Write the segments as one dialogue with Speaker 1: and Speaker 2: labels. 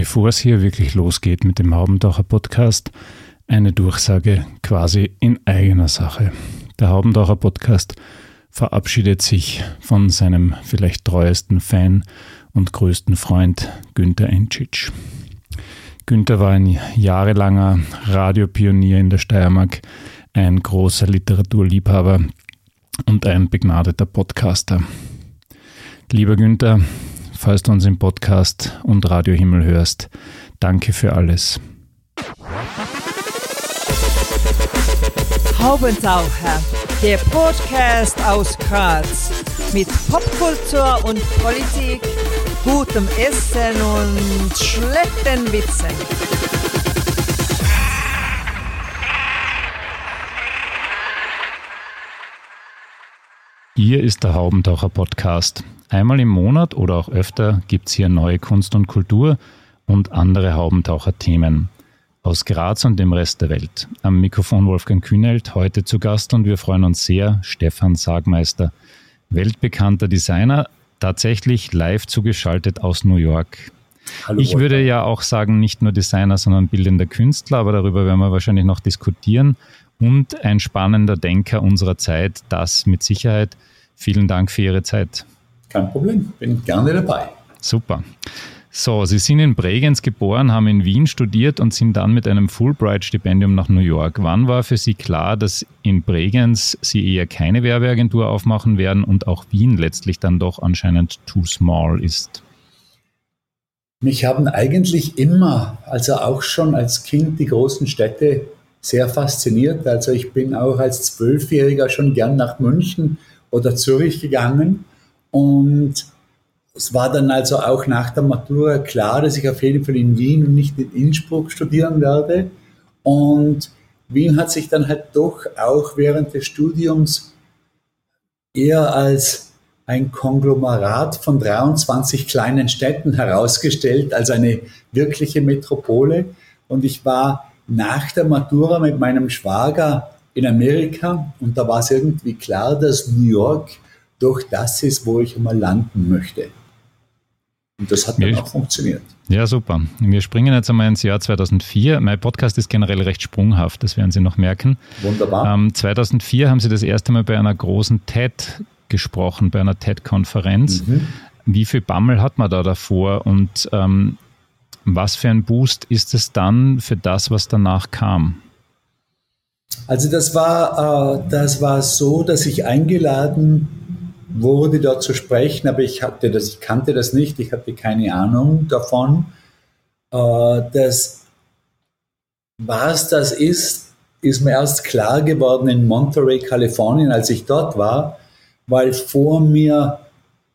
Speaker 1: Bevor es hier wirklich losgeht mit dem Haubentaucher Podcast, eine Durchsage quasi in eigener Sache. Der Haubentaucher Podcast verabschiedet sich von seinem vielleicht treuesten Fan und größten Freund Günther Entschitsch. Günther war ein jahrelanger Radiopionier in der Steiermark, ein großer Literaturliebhaber und ein begnadeter Podcaster. Lieber Günther, falls du uns im Podcast und Radio Himmel hörst. Danke für alles.
Speaker 2: Haubentaucher, der Podcast aus Graz mit Popkultur und Politik, gutem Essen und schlechten Witzen.
Speaker 1: Hier ist der Haubentaucher Podcast. Einmal im Monat oder auch öfter gibt es hier neue Kunst und Kultur und andere Haubentaucher-Themen aus Graz und dem Rest der Welt. Am Mikrofon Wolfgang Kühnelt, heute zu Gast und wir freuen uns sehr, Stefan Sagmeister, weltbekannter Designer, tatsächlich live zugeschaltet aus New York. Hallo, ich würde ja auch sagen, nicht nur Designer, sondern bildender Künstler, aber darüber werden wir wahrscheinlich noch diskutieren. Und ein spannender Denker unserer Zeit, das mit Sicherheit. Vielen Dank für Ihre Zeit.
Speaker 3: Kein Problem, bin gerne dabei.
Speaker 1: Super. So, Sie sind in Bregenz geboren, haben in Wien studiert und sind dann mit einem Fulbright-Stipendium nach New York. Wann war für Sie klar, dass in Bregenz Sie eher keine Werbeagentur aufmachen werden und auch Wien letztlich dann doch anscheinend too small ist?
Speaker 3: Mich haben eigentlich immer, also auch schon als Kind, die großen Städte sehr fasziniert. Also ich bin auch als Zwölfjähriger schon gern nach München oder Zürich gegangen und es war dann also auch nach der Matura klar, dass ich auf jeden Fall in Wien und nicht in Innsbruck studieren werde. Und Wien hat sich dann halt doch auch während des Studiums eher als ein Konglomerat von 23 kleinen Städten herausgestellt, als eine wirkliche Metropole. Und ich war nach der Matura mit meinem Schwager in Amerika und da war es irgendwie klar, dass New York doch das ist, wo ich einmal landen möchte. Und das hat dann auch funktioniert.
Speaker 1: Ja, super. Wir springen jetzt einmal ins Jahr 2004. Mein Podcast ist generell recht sprunghaft, das werden Sie noch merken.
Speaker 3: Wunderbar.
Speaker 1: Ähm, 2004 haben Sie das erste Mal bei einer großen TED gesprochen, bei einer TED-Konferenz. Mhm. Wie viel Bammel hat man da davor und ähm, was für ein Boost ist es dann für das, was danach kam?
Speaker 3: Also das war, äh, das war so, dass ich eingeladen wurde dort zu sprechen, aber ich hatte das, ich kannte das nicht, ich hatte keine Ahnung davon. Äh, dass, was das ist, ist mir erst klar geworden in Monterey, Kalifornien, als ich dort war, weil vor mir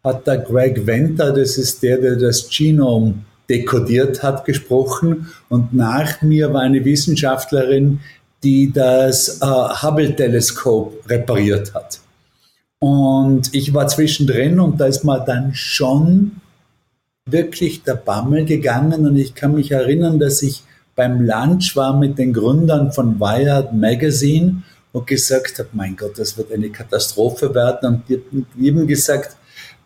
Speaker 3: hat der Greg Venter, das ist der, der das Genom dekodiert hat, gesprochen und nach mir war eine Wissenschaftlerin, die das äh, Hubble-Teleskop repariert hat. Und ich war zwischendrin und da ist mir dann schon wirklich der Bammel gegangen und ich kann mich erinnern, dass ich beim Lunch war mit den Gründern von Wired Magazine und gesagt habe, mein Gott, das wird eine Katastrophe werden und die haben eben gesagt,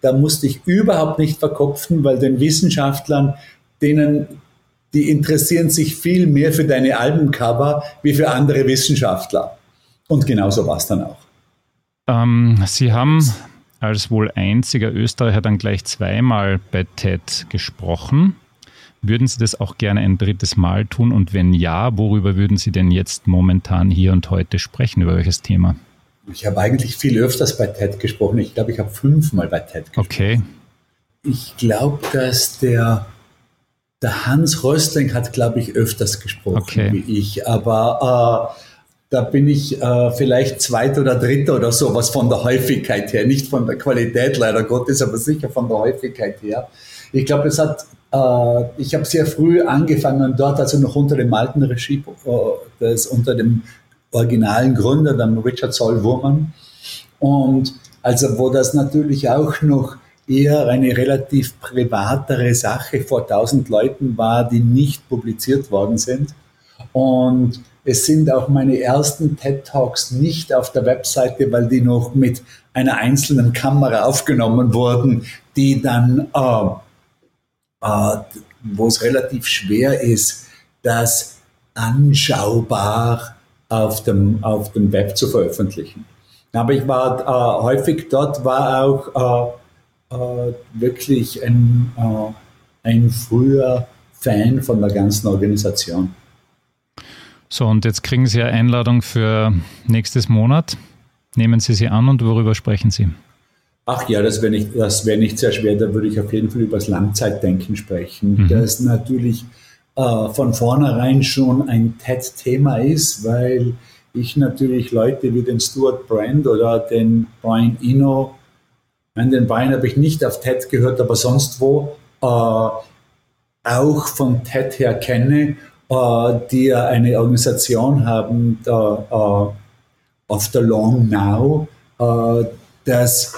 Speaker 3: da musste ich überhaupt nicht verkopfen, weil den Wissenschaftlern, denen, die interessieren sich viel mehr für deine Albencover wie für andere Wissenschaftler. Und genauso war es dann auch.
Speaker 1: Ähm, Sie haben als wohl einziger Österreicher dann gleich zweimal bei TED gesprochen. Würden Sie das auch gerne ein drittes Mal tun? Und wenn ja, worüber würden Sie denn jetzt momentan hier und heute sprechen? Über welches Thema?
Speaker 3: Ich habe eigentlich viel öfters bei TED gesprochen. Ich glaube, ich habe fünfmal bei TED gesprochen.
Speaker 1: Okay.
Speaker 3: Ich glaube, dass der, der Hans Röstling hat, glaube ich, öfters gesprochen
Speaker 1: okay.
Speaker 3: wie ich. Aber äh, da bin ich äh, vielleicht Zweiter oder Dritter oder sowas von der Häufigkeit her, nicht von der Qualität leider Gottes, aber sicher von der Häufigkeit her. Ich glaube, es hat, äh, ich habe sehr früh angefangen dort, also noch unter dem alten Regie, äh, das unter dem originalen Gründer, dem Richard Saul Wurman. Und also wo das natürlich auch noch eher eine relativ privatere Sache vor tausend Leuten war, die nicht publiziert worden sind. Und es sind auch meine ersten TED Talks nicht auf der Webseite, weil die noch mit einer einzelnen Kamera aufgenommen wurden, die dann äh, äh, wo es relativ schwer ist, das anschaubar auf dem, auf dem Web zu veröffentlichen. Aber ich war äh, häufig dort, war auch äh, äh, wirklich ein, äh, ein früher Fan von der ganzen Organisation.
Speaker 1: So, und jetzt kriegen Sie eine Einladung für nächstes Monat. Nehmen Sie sie an und worüber sprechen Sie?
Speaker 3: Ach ja, das wäre nicht, wär nicht sehr schwer. Da würde ich auf jeden Fall über das Langzeitdenken sprechen, mhm. das natürlich äh, von vornherein schon ein TED-Thema ist, weil ich natürlich Leute wie den Stuart Brand oder den Brian Eno, an den Brian habe ich nicht auf TED gehört, aber sonst wo, äh, auch von TED her kenne, äh, die eine Organisation haben, da, äh, the Long Now, äh, das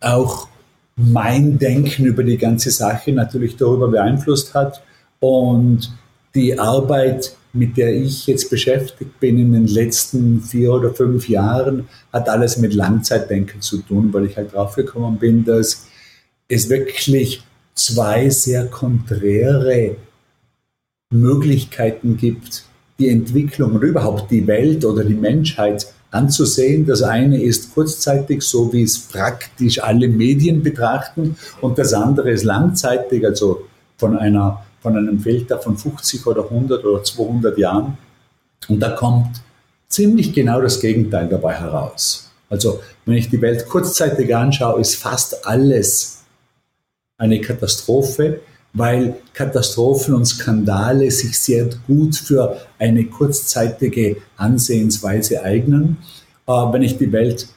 Speaker 3: auch mein Denken über die ganze Sache natürlich darüber beeinflusst hat und die Arbeit, mit der ich jetzt beschäftigt bin in den letzten vier oder fünf Jahren, hat alles mit Langzeitdenken zu tun, weil ich halt draufgekommen bin, dass es wirklich zwei sehr konträre Möglichkeiten gibt, die Entwicklung und überhaupt die Welt oder die Menschheit anzusehen. Das eine ist kurzzeitig, so wie es praktisch alle Medien betrachten, und das andere ist langzeitig, also von, einer, von einem Filter von 50 oder 100 oder 200 Jahren. Und da kommt ziemlich genau das Gegenteil dabei heraus. Also wenn ich die Welt kurzzeitig anschaue, ist fast alles eine Katastrophe, weil Katastrophen und Skandale sich sehr gut für eine kurzzeitige Ansehensweise eignen. Äh, wenn ich die Welt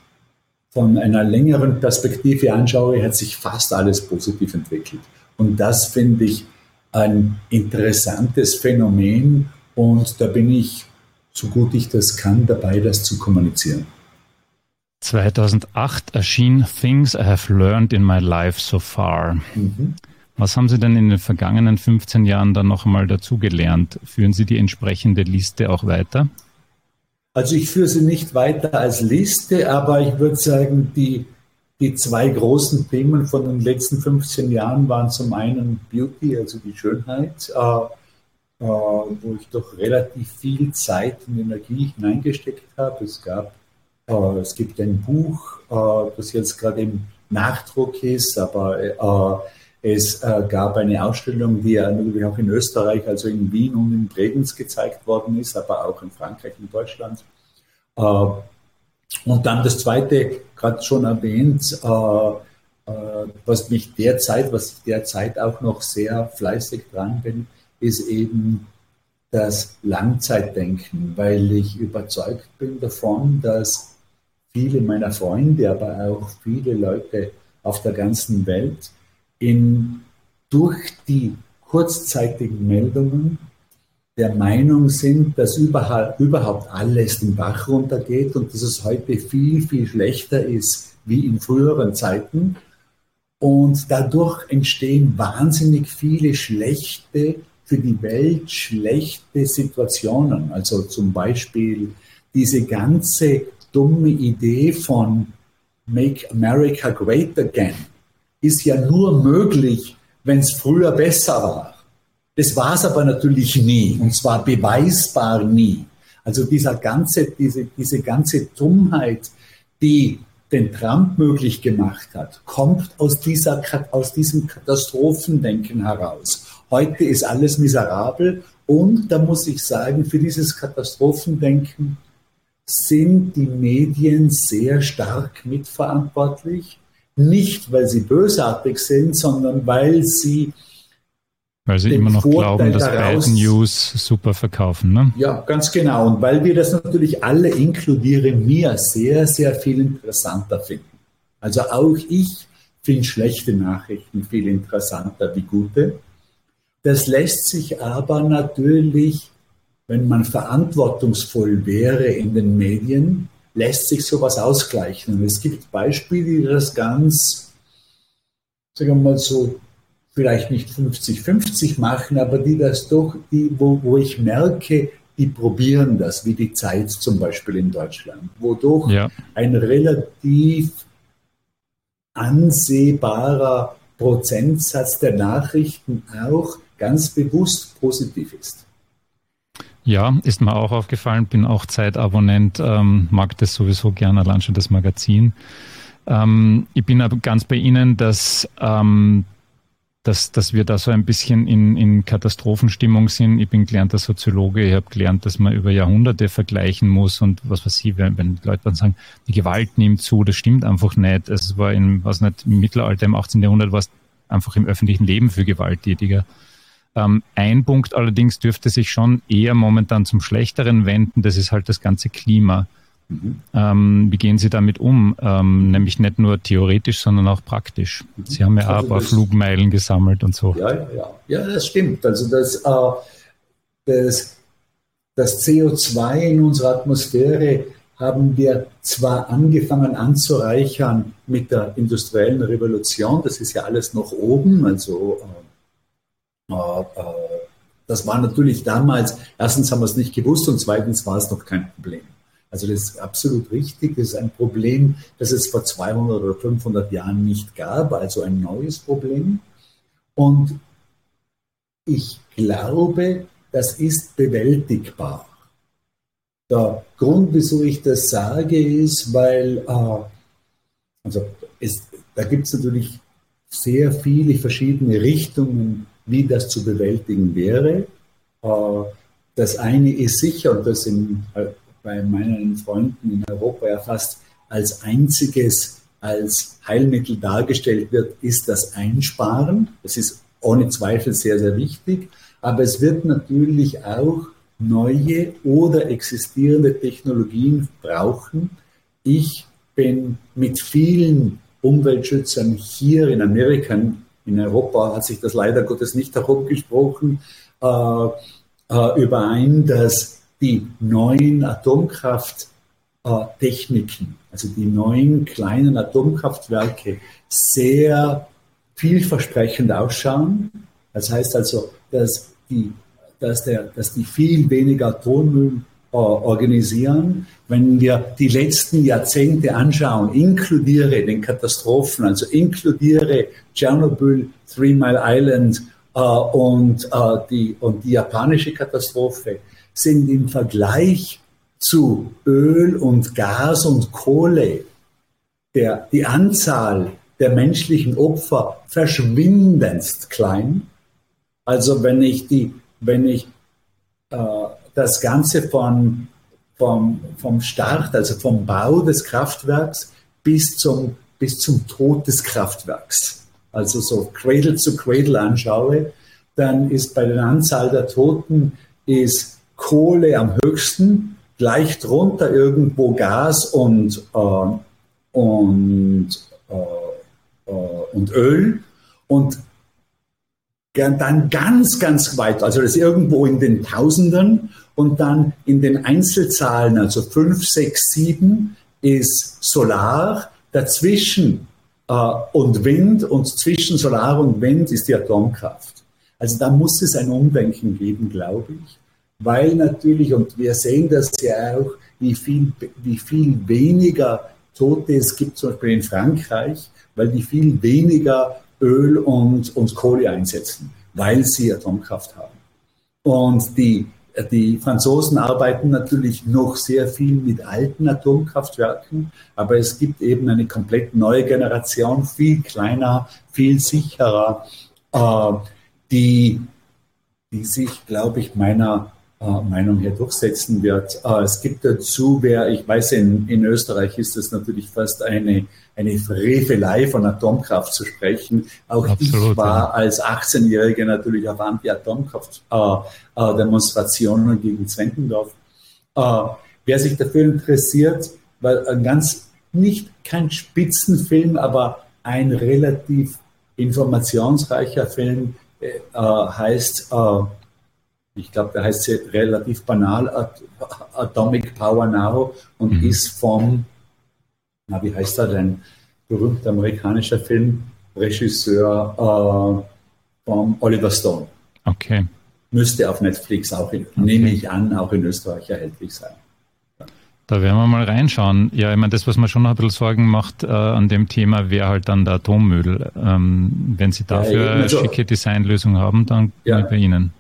Speaker 3: von einer längeren Perspektive anschaue, hat sich fast alles positiv entwickelt. Und das finde ich ein interessantes Phänomen und da bin ich, so gut ich das kann, dabei, das zu kommunizieren.
Speaker 1: 2008 erschien Things I Have Learned in My Life So Far. Mhm. Was haben Sie denn in den vergangenen 15 Jahren dann noch einmal dazugelernt? Führen Sie die entsprechende Liste auch weiter?
Speaker 3: Also ich führe sie nicht weiter als Liste, aber ich würde sagen, die, die zwei großen Themen von den letzten 15 Jahren waren zum einen Beauty, also die Schönheit, äh, äh, wo ich doch relativ viel Zeit und Energie hineingesteckt habe. Es gab, äh, es gibt ein Buch, äh, das jetzt gerade im Nachdruck ist, aber äh, es äh, gab eine Ausstellung, die ja natürlich auch in Österreich, also in Wien und in Bregenz gezeigt worden ist, aber auch in Frankreich und Deutschland. Äh, und dann das zweite, gerade schon erwähnt, äh, äh, was mich derzeit, was ich derzeit auch noch sehr fleißig dran bin, ist eben das Langzeitdenken, weil ich überzeugt bin davon, dass viele meiner Freunde, aber auch viele Leute auf der ganzen Welt in, durch die kurzzeitigen Meldungen der Meinung sind, dass überhaupt alles den Bach runtergeht und dass es heute viel, viel schlechter ist wie in früheren Zeiten. Und dadurch entstehen wahnsinnig viele schlechte, für die Welt schlechte Situationen. Also zum Beispiel diese ganze dumme Idee von Make America Great Again ist ja nur möglich, wenn es früher besser war. Das war es aber natürlich nie, und zwar beweisbar nie. Also dieser ganze, diese, diese ganze Dummheit, die den Trump möglich gemacht hat, kommt aus, dieser, aus diesem Katastrophendenken heraus. Heute ist alles miserabel und da muss ich sagen, für dieses Katastrophendenken sind die Medien sehr stark mitverantwortlich. Nicht, weil sie bösartig sind, sondern weil sie
Speaker 1: weil sie immer noch Vorteil glauben, dass Bad News super verkaufen, ne?
Speaker 3: Ja, ganz genau. Und weil wir das natürlich alle, inkludiere mir, sehr, sehr viel interessanter finden. Also auch ich finde schlechte Nachrichten viel interessanter wie gute. Das lässt sich aber natürlich, wenn man verantwortungsvoll wäre in den Medien, lässt sich sowas ausgleichen. Und es gibt Beispiele, die das ganz, sagen wir mal so, vielleicht nicht 50-50 machen, aber die das doch, die, wo, wo ich merke, die probieren das, wie die Zeit zum Beispiel in Deutschland, wo doch ja. ein relativ ansehbarer Prozentsatz der Nachrichten auch ganz bewusst positiv ist.
Speaker 1: Ja, ist mir auch aufgefallen, bin auch Zeitabonnent, ähm, mag das sowieso gerne, allein schon das Magazin. Ähm, ich bin aber ganz bei Ihnen, dass, ähm, dass, dass wir da so ein bisschen in, in Katastrophenstimmung sind. Ich bin gelernter Soziologe, ich habe gelernt, dass man über Jahrhunderte vergleichen muss und was weiß ich, wenn, wenn Leute dann sagen, die Gewalt nimmt zu, das stimmt einfach nicht. Es war in, was nicht, im Mittelalter, im 18. Jahrhundert war es einfach im öffentlichen Leben für gewalttätiger. Ähm, ein Punkt allerdings dürfte sich schon eher momentan zum Schlechteren wenden, das ist halt das ganze Klima. Mhm. Ähm, wie gehen Sie damit um? Ähm, nämlich nicht nur theoretisch, sondern auch praktisch. Sie haben ja also auch ein paar Flugmeilen gesammelt und so.
Speaker 3: Ja, ja, ja. ja das stimmt. Also das, äh, das, das CO2 in unserer Atmosphäre haben wir zwar angefangen anzureichern mit der industriellen Revolution, das ist ja alles noch oben, also äh, das war natürlich damals, erstens haben wir es nicht gewusst und zweitens war es noch kein Problem. Also das ist absolut richtig. Das ist ein Problem, das es vor 200 oder 500 Jahren nicht gab, also ein neues Problem. Und ich glaube, das ist bewältigbar. Der Grund, wieso ich das sage, ist, weil äh, also es, da gibt es natürlich sehr viele verschiedene Richtungen, wie das zu bewältigen wäre. Äh, das eine ist sicher, und das in, äh, bei meinen Freunden in Europa ja fast als einziges als Heilmittel dargestellt wird, ist das Einsparen. Das ist ohne Zweifel sehr, sehr wichtig. Aber es wird natürlich auch neue oder existierende Technologien brauchen. Ich bin mit vielen Umweltschützern hier in Amerika in Europa hat sich das leider Gottes nicht herumgesprochen, äh, äh, überein, dass die neuen Atomkrafttechniken, also die neuen kleinen Atomkraftwerke, sehr vielversprechend ausschauen. Das heißt also, dass die, dass der, dass die viel weniger Atommüll organisieren. Wenn wir die letzten Jahrzehnte anschauen, inkludiere den Katastrophen, also inkludiere Tschernobyl, Three Mile Island äh, und, äh, die, und die japanische Katastrophe, sind im Vergleich zu Öl und Gas und Kohle der, die Anzahl der menschlichen Opfer verschwindendst klein. Also wenn ich die, wenn ich äh, das Ganze von, vom, vom Start, also vom Bau des Kraftwerks bis zum, bis zum Tod des Kraftwerks, also so Cradle zu Cradle anschaue, dann ist bei der Anzahl der Toten ist Kohle am höchsten, gleich drunter irgendwo Gas und, äh, und, äh, äh, und Öl und dann ganz, ganz weit, also das ist irgendwo in den Tausenden und dann in den Einzelzahlen, also 5, 6, 7 ist Solar, dazwischen äh, und Wind und zwischen Solar und Wind ist die Atomkraft. Also da muss es ein Umdenken geben, glaube ich, weil natürlich, und wir sehen das ja auch, wie viel, wie viel weniger Tote es gibt, zum Beispiel in Frankreich, weil die viel weniger Öl und, und Kohle einsetzen, weil sie Atomkraft haben. Und die die Franzosen arbeiten natürlich noch sehr viel mit alten Atomkraftwerken, aber es gibt eben eine komplett neue Generation, viel kleiner, viel sicherer, äh, die, die sich, glaube ich, meiner Meinung her durchsetzen wird. Äh, es gibt dazu, wer, ich weiß, in, in Österreich ist das natürlich fast eine, eine Frevelei von Atomkraft zu sprechen. Auch Absolut, ich war ja. als 18-Jähriger natürlich auf Anti-Atomkraft-Demonstrationen äh, gegen Zwentendorf. Äh, wer sich dafür interessiert, weil ein ganz, nicht kein Spitzenfilm, aber ein relativ informationsreicher Film äh, heißt äh, ich glaube, der heißt relativ banal Atomic Power Now und mhm. ist vom, na, wie heißt er denn, berühmter amerikanischer Filmregisseur äh, vom Oliver Stone.
Speaker 1: Okay.
Speaker 3: Müsste auf Netflix auch, in, okay. nehme ich an, auch in Österreich erhältlich sein.
Speaker 1: Da werden wir mal reinschauen. Ja, ich meine, das, was mir schon noch ein bisschen Sorgen macht äh, an dem Thema, wäre halt dann der Atommüll. Ähm, wenn Sie dafür ja, eine schicke Designlösung haben, dann ja. bei Ihnen.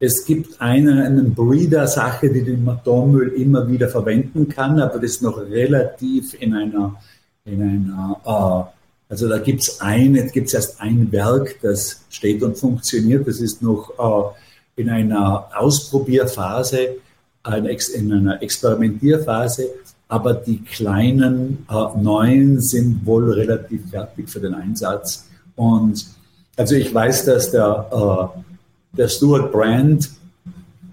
Speaker 3: Es gibt eine, eine Breeder-Sache, die den Atommüll immer wieder verwenden kann, aber das ist noch relativ in einer, in einer äh, also da gibt es eine, gibt es erst ein Werk, das steht und funktioniert. Das ist noch äh, in einer Ausprobierphase, in einer Experimentierphase, aber die kleinen äh, neuen sind wohl relativ fertig für den Einsatz. Und also ich weiß, dass der, äh, der Stuart Brand,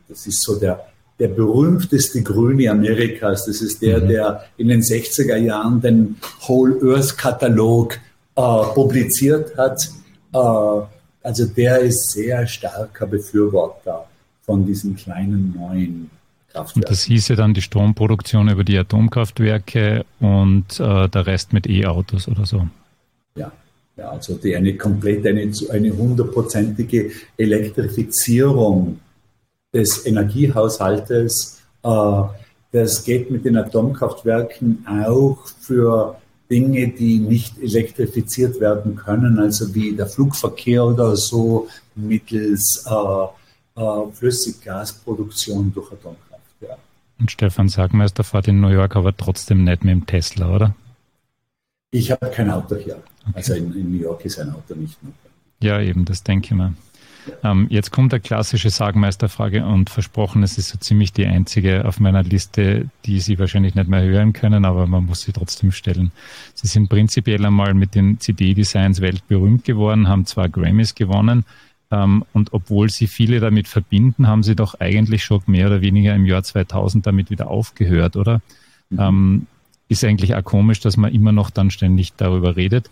Speaker 3: das ist so der, der berühmteste Grüne Amerikas, das ist der, mhm. der in den 60er Jahren den Whole Earth Katalog äh, publiziert hat. Äh, also der ist sehr starker Befürworter von diesen kleinen neuen
Speaker 1: Kraftwerken. Und das hieße dann die Stromproduktion über die Atomkraftwerke und äh, der Rest mit E-Autos oder so.
Speaker 3: Ja, also die, eine komplette, eine, eine hundertprozentige Elektrifizierung des Energiehaushaltes. Äh, das geht mit den Atomkraftwerken auch für Dinge, die nicht elektrifiziert werden können, also wie der Flugverkehr oder so mittels äh, äh, Flüssiggasproduktion durch Atomkraft. Ja.
Speaker 1: Und Stefan Sagmeister fährt in New York aber trotzdem nicht mit dem Tesla, oder?
Speaker 3: Ich habe kein Auto hier. Okay. Also in, in, New York ist ein Auto nicht notwendig.
Speaker 1: Ja, eben, das denke ich mir. Ähm, jetzt kommt eine klassische Sagmeisterfrage und versprochen, es ist so ziemlich die einzige auf meiner Liste, die Sie wahrscheinlich nicht mehr hören können, aber man muss sie trotzdem stellen. Sie sind prinzipiell einmal mit den CD-Designs weltberühmt geworden, haben zwar Grammys gewonnen, ähm, und obwohl Sie viele damit verbinden, haben Sie doch eigentlich schon mehr oder weniger im Jahr 2000 damit wieder aufgehört, oder? Mhm. Ähm, ist eigentlich auch komisch, dass man immer noch dann ständig darüber redet.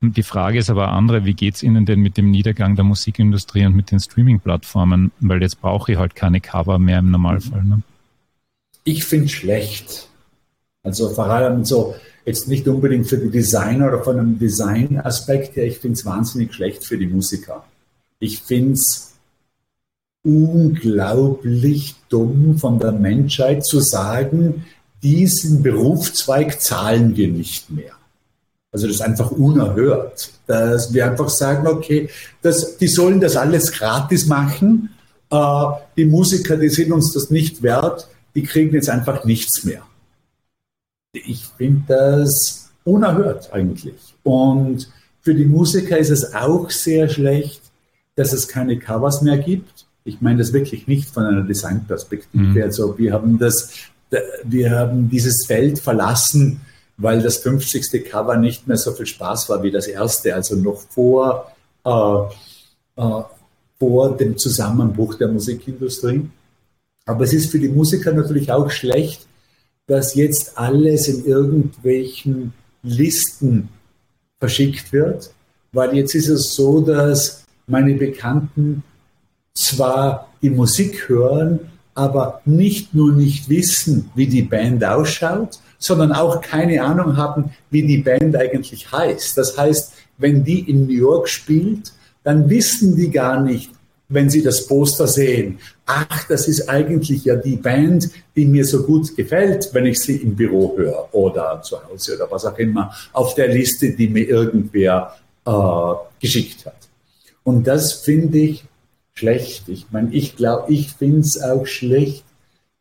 Speaker 1: Die Frage ist aber andere, wie geht's Ihnen denn mit dem Niedergang der Musikindustrie und mit den Streaming-Plattformen? Weil jetzt brauche ich halt keine Cover mehr im Normalfall. Ne?
Speaker 3: Ich finde schlecht. Also vor allem so, jetzt nicht unbedingt für die Designer oder von einem Design-Aspekt her, ich finde es wahnsinnig schlecht für die Musiker. Ich finde es unglaublich dumm von der Menschheit zu sagen, diesen Berufszweig zahlen wir nicht mehr. Also das ist einfach unerhört, dass wir einfach sagen, okay, das, die sollen das alles gratis machen. Äh, die Musiker, die sind uns das nicht wert, die kriegen jetzt einfach nichts mehr. Ich finde das unerhört eigentlich. Und für die Musiker ist es auch sehr schlecht, dass es keine Covers mehr gibt. Ich meine das wirklich nicht von einer Designperspektive. Mhm. Also wir haben das, wir haben dieses Feld verlassen, weil das 50. Cover nicht mehr so viel Spaß war wie das erste, also noch vor, äh, äh, vor dem Zusammenbruch der Musikindustrie. Aber es ist für die Musiker natürlich auch schlecht, dass jetzt alles in irgendwelchen Listen verschickt wird, weil jetzt ist es so, dass meine Bekannten zwar die Musik hören, aber nicht nur nicht wissen, wie die Band ausschaut, sondern auch keine Ahnung haben, wie die Band eigentlich heißt. Das heißt, wenn die in New York spielt, dann wissen die gar nicht, wenn sie das Poster sehen, ach, das ist eigentlich ja die Band, die mir so gut gefällt, wenn ich sie im Büro höre oder zu Hause oder was auch immer, auf der Liste, die mir irgendwer äh, geschickt hat. Und das finde ich schlecht. Ich meine, ich glaube, ich finde es auch schlecht,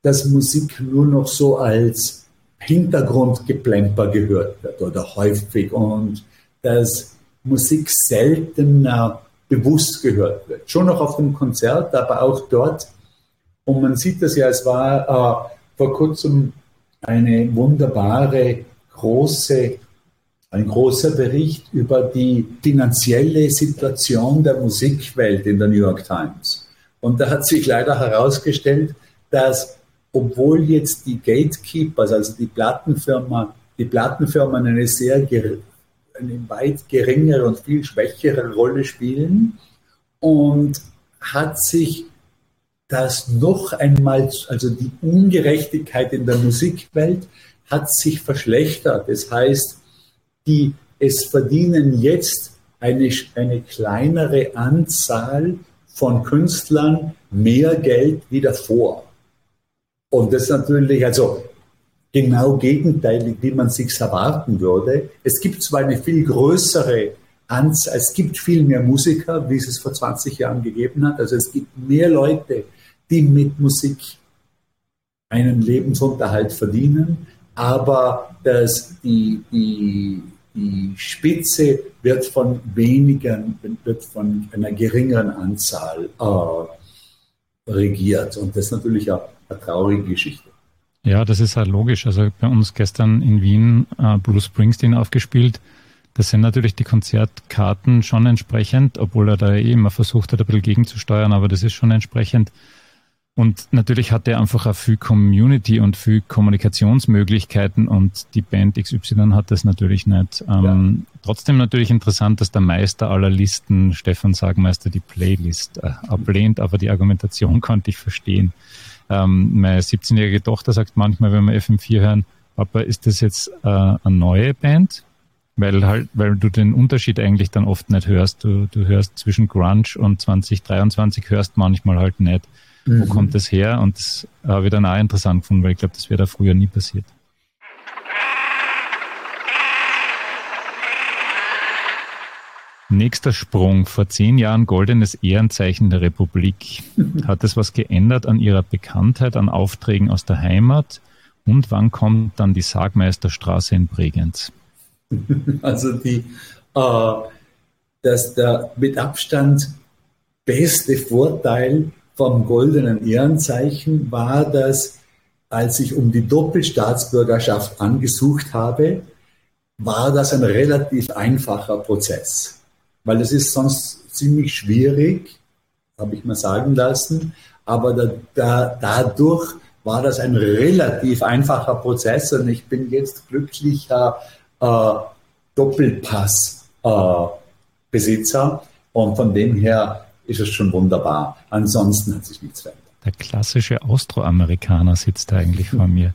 Speaker 3: dass Musik nur noch so als Hintergrundgeplemper gehört wird oder häufig und dass Musik seltener bewusst gehört wird. Schon noch auf dem Konzert, aber auch dort. Und man sieht das ja, es war äh, vor kurzem eine wunderbare, große, ein großer Bericht über die finanzielle Situation der Musikwelt in der New York Times. Und da hat sich leider herausgestellt, dass obwohl jetzt die Gatekeepers, also die Plattenfirma, die Plattenfirmen eine sehr eine weit geringere und viel schwächere Rolle spielen und hat sich das noch einmal, also die Ungerechtigkeit in der Musikwelt hat sich verschlechtert. Das heißt, die, es verdienen jetzt eine, eine kleinere Anzahl von Künstlern mehr Geld wie davor. Und das natürlich, also genau gegenteilig, wie man sich erwarten würde. Es gibt zwar eine viel größere Anzahl, es gibt viel mehr Musiker, wie es es vor 20 Jahren gegeben hat. Also es gibt mehr Leute, die mit Musik einen Lebensunterhalt verdienen, aber dass die, die, die Spitze wird von weniger, wird von einer geringeren Anzahl äh, regiert. Und das ist natürlich auch eine traurige Geschichte.
Speaker 1: Ja, das ist halt logisch. Also bei uns gestern in Wien äh, Bruce Springsteen aufgespielt. Das sind natürlich die Konzertkarten schon entsprechend, obwohl er da eh immer versucht hat, ein bisschen gegenzusteuern, aber das ist schon entsprechend. Und natürlich hat er einfach auch viel Community und viel Kommunikationsmöglichkeiten und die Band XY hat das natürlich nicht. Ähm, ja. Trotzdem natürlich interessant, dass der Meister aller Listen, Stefan Sagmeister, die Playlist äh, ablehnt, aber die Argumentation konnte ich verstehen. Ähm, meine 17-jährige Tochter sagt manchmal, wenn wir FM4 hören, Papa, ist das jetzt äh, eine neue Band? Weil halt, weil du den Unterschied eigentlich dann oft nicht hörst. Du, du hörst zwischen Grunge und 2023 hörst manchmal halt nicht. Mhm. Wo kommt das her? Und das habe ich dann auch interessant gefunden, weil ich glaube, das wäre da früher nie passiert. Nächster Sprung. Vor zehn Jahren goldenes Ehrenzeichen der Republik. Hat es was geändert an ihrer Bekanntheit, an Aufträgen aus der Heimat? Und wann kommt dann die Sargmeisterstraße in Bregenz?
Speaker 3: Also die, äh, dass der mit Abstand beste Vorteil vom goldenen Ehrenzeichen war, dass als ich um die Doppelstaatsbürgerschaft angesucht habe, war das ein relativ einfacher Prozess, weil es ist sonst ziemlich schwierig, habe ich mir sagen lassen, aber da, da, dadurch war das ein relativ einfacher Prozess und ich bin jetzt glücklicher äh, Doppelpass-Besitzer äh, und von dem her ist es schon wunderbar. Ansonsten hat sich nichts verändert.
Speaker 1: Der klassische Austroamerikaner sitzt da eigentlich vor mir.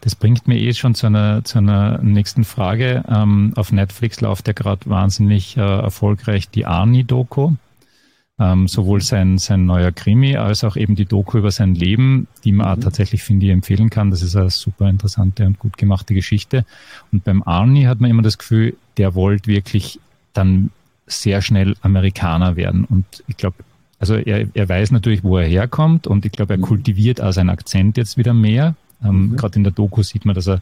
Speaker 1: Das bringt mir eh schon zu einer, zu einer nächsten Frage. Ähm, auf Netflix läuft ja gerade wahnsinnig äh, erfolgreich die Arnie-Doku. Ähm, sowohl sein, sein neuer Krimi als auch eben die Doku über sein Leben, die man mhm. tatsächlich, finde ich, empfehlen kann. Das ist eine super interessante und gut gemachte Geschichte. Und beim Arnie hat man immer das Gefühl, der wollte wirklich dann sehr schnell Amerikaner werden. Und ich glaube, also er, er weiß natürlich, wo er herkommt und ich glaube, er mhm. kultiviert auch seinen Akzent jetzt wieder mehr. Ähm, mhm. Gerade in der Doku sieht man, dass er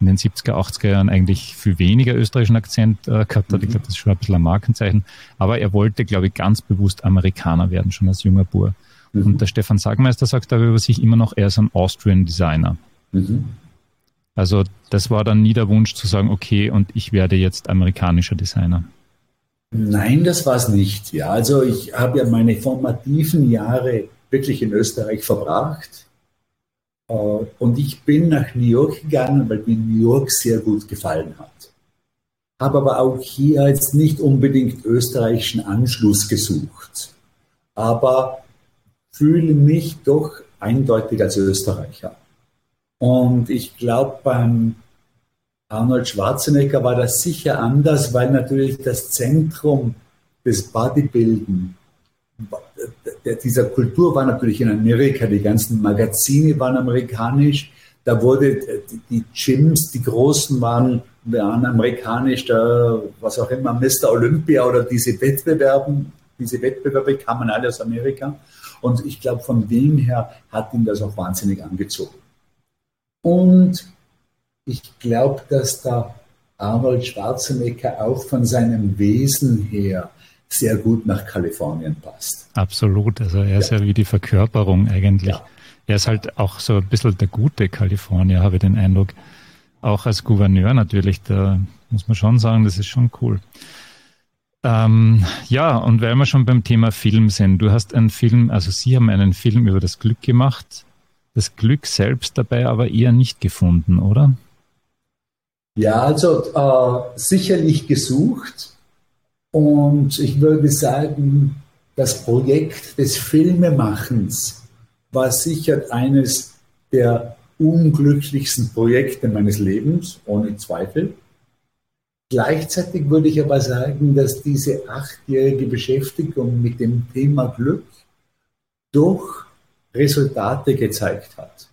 Speaker 1: in den 70er, 80er Jahren eigentlich viel weniger österreichischen Akzent äh, gehabt hat. Mhm. Ich glaube, das ist schon ein bisschen ein Markenzeichen. Aber er wollte, glaube ich, ganz bewusst Amerikaner werden, schon als junger Bur. Mhm. Und der Stefan Sagmeister sagt aber über sich immer noch, er ist ein Austrian Designer. Mhm. Also das war dann nie der Wunsch zu sagen, okay, und ich werde jetzt amerikanischer Designer.
Speaker 3: Nein, das war es nicht. Ja, also ich habe ja meine formativen Jahre wirklich in Österreich verbracht. Äh, und ich bin nach New York gegangen, weil mir New York sehr gut gefallen hat. Habe aber auch hier jetzt nicht unbedingt österreichischen Anschluss gesucht. Aber fühle mich doch eindeutig als Österreicher. Und ich glaube, beim Arnold Schwarzenegger war das sicher anders, weil natürlich das Zentrum des Bodybuilding dieser Kultur war natürlich in Amerika, die ganzen Magazine waren amerikanisch, da wurde die Gyms, die großen waren, waren amerikanisch, da, was auch immer, Mr. Olympia oder diese Wettbewerbe, diese Wettbewerbe kamen alle aus Amerika. Und ich glaube, von dem her hat ihn das auch wahnsinnig angezogen. Und ich glaube, dass da Arnold Schwarzenegger auch von seinem Wesen her sehr gut nach Kalifornien passt.
Speaker 1: Absolut. Also er ist ja, ja wie die Verkörperung eigentlich. Ja. Er ist halt auch so ein bisschen der gute Kalifornier, habe ich den Eindruck. Auch als Gouverneur natürlich, da muss man schon sagen, das ist schon cool. Ähm, ja, und weil wir schon beim Thema Film sind, du hast einen Film, also Sie haben einen Film über das Glück gemacht, das Glück selbst dabei aber eher nicht gefunden, oder?
Speaker 3: Ja, also äh, sicherlich gesucht. Und ich würde sagen, das Projekt des Filmemachens war sicher eines der unglücklichsten Projekte meines Lebens, ohne Zweifel. Gleichzeitig würde ich aber sagen, dass diese achtjährige Beschäftigung mit dem Thema Glück doch Resultate gezeigt hat.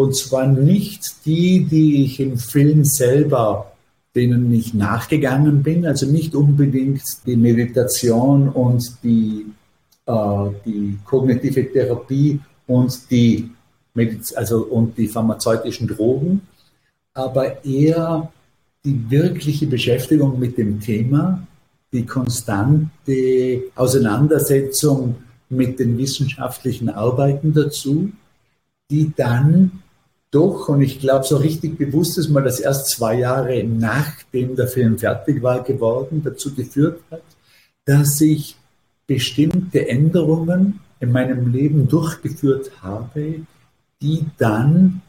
Speaker 3: Und zwar nicht die, die ich im Film selber, denen ich nachgegangen bin, also nicht unbedingt die Meditation und die, äh, die kognitive Therapie und die, Mediz also, und die pharmazeutischen Drogen, aber eher die wirkliche Beschäftigung mit dem Thema, die konstante Auseinandersetzung mit den wissenschaftlichen Arbeiten dazu, die dann doch, und ich glaube, so richtig bewusst ist mal das erst zwei Jahre nachdem der Film fertig war geworden, dazu geführt hat, dass ich bestimmte Änderungen in meinem Leben durchgeführt habe, die dann,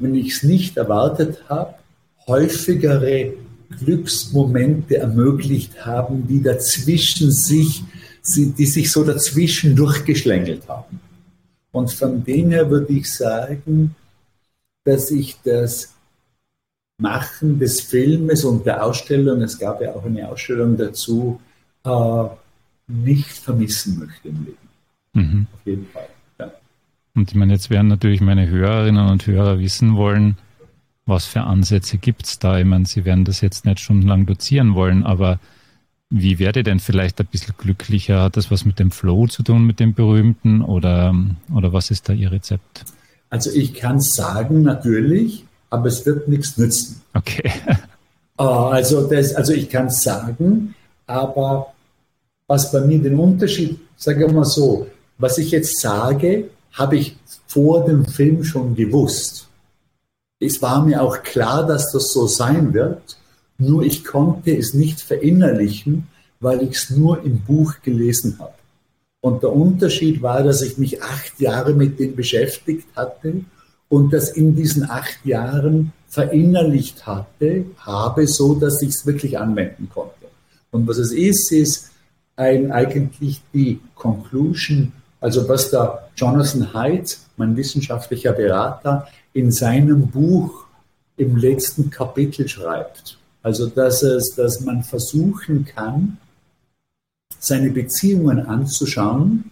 Speaker 3: wenn ich es nicht erwartet habe, häufigere Glücksmomente ermöglicht haben, die dazwischen sich, die sich so dazwischen durchgeschlängelt haben. Und von dem her würde ich sagen, dass ich das Machen des Filmes und der Ausstellung, es gab ja auch eine Ausstellung dazu, äh, nicht vermissen möchte im Leben. Mhm. Auf jeden Fall. Ja.
Speaker 1: Und ich meine, jetzt werden natürlich meine Hörerinnen und Hörer wissen wollen, was für Ansätze gibt es da? Ich meine, Sie werden das jetzt nicht stundenlang dozieren wollen, aber wie werde ich denn vielleicht ein bisschen glücklicher? Hat das was mit dem Flow zu tun, mit dem berühmten oder, oder was ist da Ihr Rezept?
Speaker 3: Also ich kann sagen, natürlich, aber es wird nichts nützen.
Speaker 1: Okay.
Speaker 3: Ah, also, das, also ich kann sagen, aber was bei mir den Unterschied, sagen wir mal so, was ich jetzt sage, habe ich vor dem Film schon gewusst. Es war mir auch klar, dass das so sein wird, nur ich konnte es nicht verinnerlichen, weil ich es nur im Buch gelesen habe. Und der Unterschied war, dass ich mich acht Jahre mit dem beschäftigt hatte und das in diesen acht Jahren verinnerlicht hatte, habe, so dass ich es wirklich anwenden konnte. Und was es ist, ist ein, eigentlich die Conclusion, also was der Jonathan Haidt, mein wissenschaftlicher Berater, in seinem Buch im letzten Kapitel schreibt. Also, dass, es, dass man versuchen kann, seine Beziehungen anzuschauen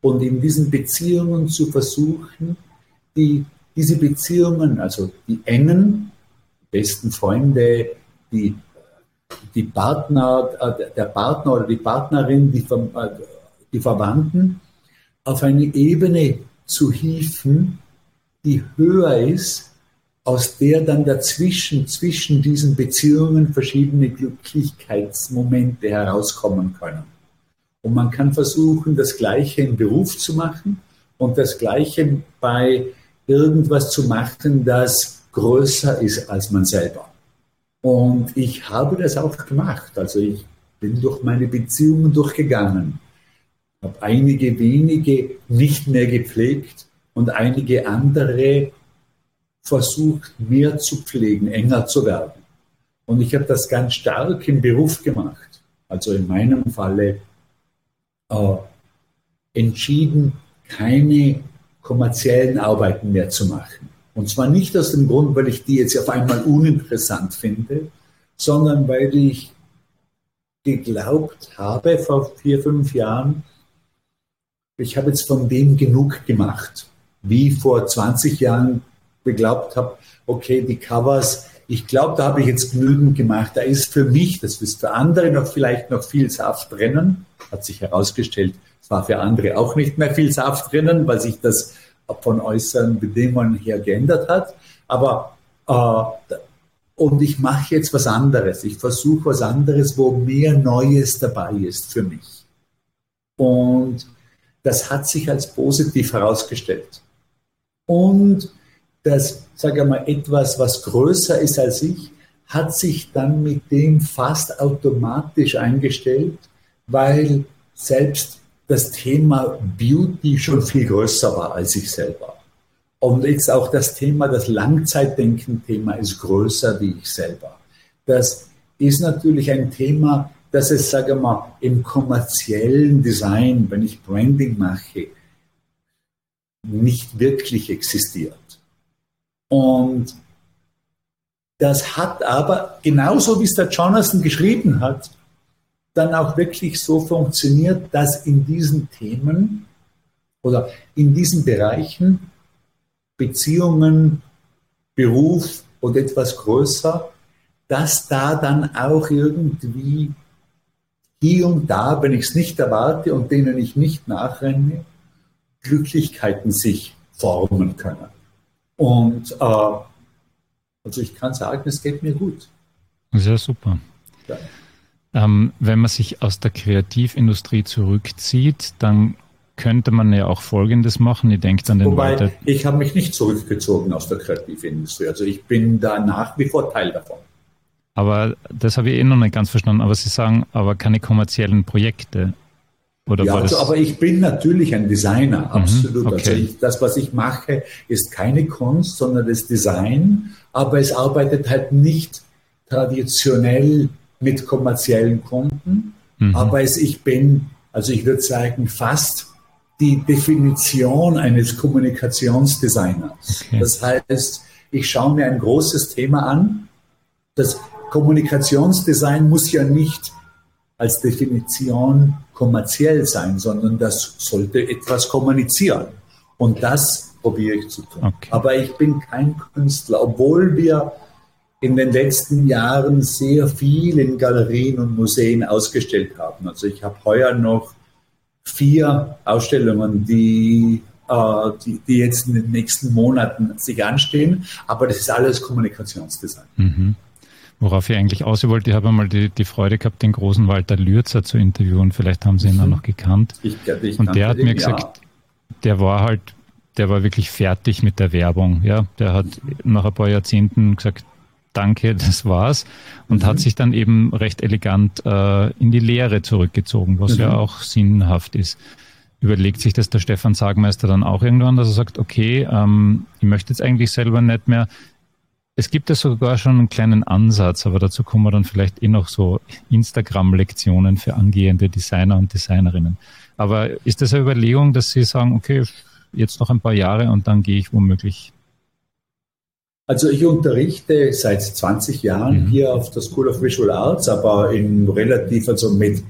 Speaker 3: und in diesen Beziehungen zu versuchen, die, diese Beziehungen, also die engen, besten Freunde, die, die Partner, äh, der Partner oder die Partnerin, die, äh, die Verwandten, auf eine Ebene zu hieven, die höher ist, aus der dann dazwischen, zwischen diesen Beziehungen verschiedene Glücklichkeitsmomente herauskommen können. Und man kann versuchen, das Gleiche im Beruf zu machen und das Gleiche bei irgendwas zu machen, das größer ist als man selber. Und ich habe das auch gemacht. Also ich bin durch meine Beziehungen durchgegangen, habe einige wenige nicht mehr gepflegt und einige andere versucht, mehr zu pflegen, enger zu werden. Und ich habe das ganz stark im Beruf gemacht. Also in meinem Falle entschieden, keine kommerziellen Arbeiten mehr zu machen. Und zwar nicht aus dem Grund, weil ich die jetzt auf einmal uninteressant finde, sondern weil ich geglaubt habe vor vier, fünf Jahren, ich habe jetzt von dem genug gemacht wie vor 20 Jahren geglaubt habe, okay, die Covers, ich glaube, da habe ich jetzt genügend gemacht. Da ist für mich, das ist für andere noch vielleicht noch viel Saft drinnen. Hat sich herausgestellt, es war für andere auch nicht mehr viel Saft drinnen, weil sich das von äußeren Bedingungen her geändert hat. Aber äh, und ich mache jetzt was anderes. Ich versuche was anderes, wo mehr Neues dabei ist für mich. Und das hat sich als positiv herausgestellt. Und das, sage ich mal, etwas, was größer ist als ich, hat sich dann mit dem fast automatisch eingestellt, weil selbst das Thema Beauty schon viel größer war als ich selber. Und jetzt auch das Thema, das Langzeitdenken-Thema ist größer wie ich selber. Das ist natürlich ein Thema, das es, sage mal, im kommerziellen Design, wenn ich Branding mache, nicht wirklich existiert. Und das hat aber, genauso wie es der Jonathan geschrieben hat, dann auch wirklich so funktioniert, dass in diesen Themen oder in diesen Bereichen Beziehungen, Beruf und etwas größer, dass da dann auch irgendwie hier und da, wenn ich es nicht erwarte und denen ich nicht nachrenne, Glücklichkeiten sich formen können. Und äh, also ich kann sagen, es geht mir gut.
Speaker 1: Sehr super. Ja. Ähm, wenn man sich aus der Kreativindustrie zurückzieht, dann könnte man ja auch Folgendes machen. Ich denke an den
Speaker 3: Wobei, Walter. Ich habe mich nicht zurückgezogen aus der Kreativindustrie. Also ich bin da nach wie vor Teil davon.
Speaker 1: Aber das habe ich eh noch nicht ganz verstanden. Aber Sie sagen, aber keine kommerziellen Projekte.
Speaker 3: Oder ja, also, aber ich bin natürlich ein Designer, mhm, absolut. Mhm, okay. Also ich, das, was ich mache, ist keine Kunst, sondern das Design. Aber es arbeitet halt nicht traditionell mit kommerziellen Kunden. Mhm. Aber es, ich bin, also ich würde sagen, fast die Definition eines Kommunikationsdesigners. Okay. Das heißt, ich schaue mir ein großes Thema an. Das Kommunikationsdesign muss ja nicht als Definition kommerziell sein, sondern das sollte etwas kommunizieren. Und das probiere ich zu tun. Okay. Aber ich bin kein Künstler, obwohl wir in den letzten Jahren sehr viel in Galerien und Museen ausgestellt haben. Also ich habe heuer noch vier Ausstellungen, die, äh, die, die, jetzt in den nächsten Monaten sich anstehen, aber das ist alles Kommunikationsdesign. Mhm.
Speaker 1: Worauf ich eigentlich aus wollte, ich habe einmal die, die Freude gehabt, den großen Walter Lürzer zu interviewen. Vielleicht haben Sie ihn mhm. auch noch gekannt. Ich, ich und der hat mir gesagt, ja. der war halt, der war wirklich fertig mit der Werbung. Ja, der hat nach ein paar Jahrzehnten gesagt, danke, das war's. Und mhm. hat sich dann eben recht elegant äh, in die Lehre zurückgezogen, was mhm. ja auch sinnhaft ist. Überlegt sich das der Stefan Sagmeister dann auch irgendwann, dass er sagt, okay, ähm, ich möchte jetzt eigentlich selber nicht mehr. Es gibt ja sogar schon einen kleinen Ansatz, aber dazu kommen wir dann vielleicht eh noch so Instagram-Lektionen für angehende Designer und Designerinnen. Aber ist das eine Überlegung, dass Sie sagen, okay, jetzt noch ein paar Jahre und dann gehe ich womöglich
Speaker 3: also ich unterrichte seit 20 Jahren mhm. hier auf der School of Visual Arts, aber in relativ, also mit,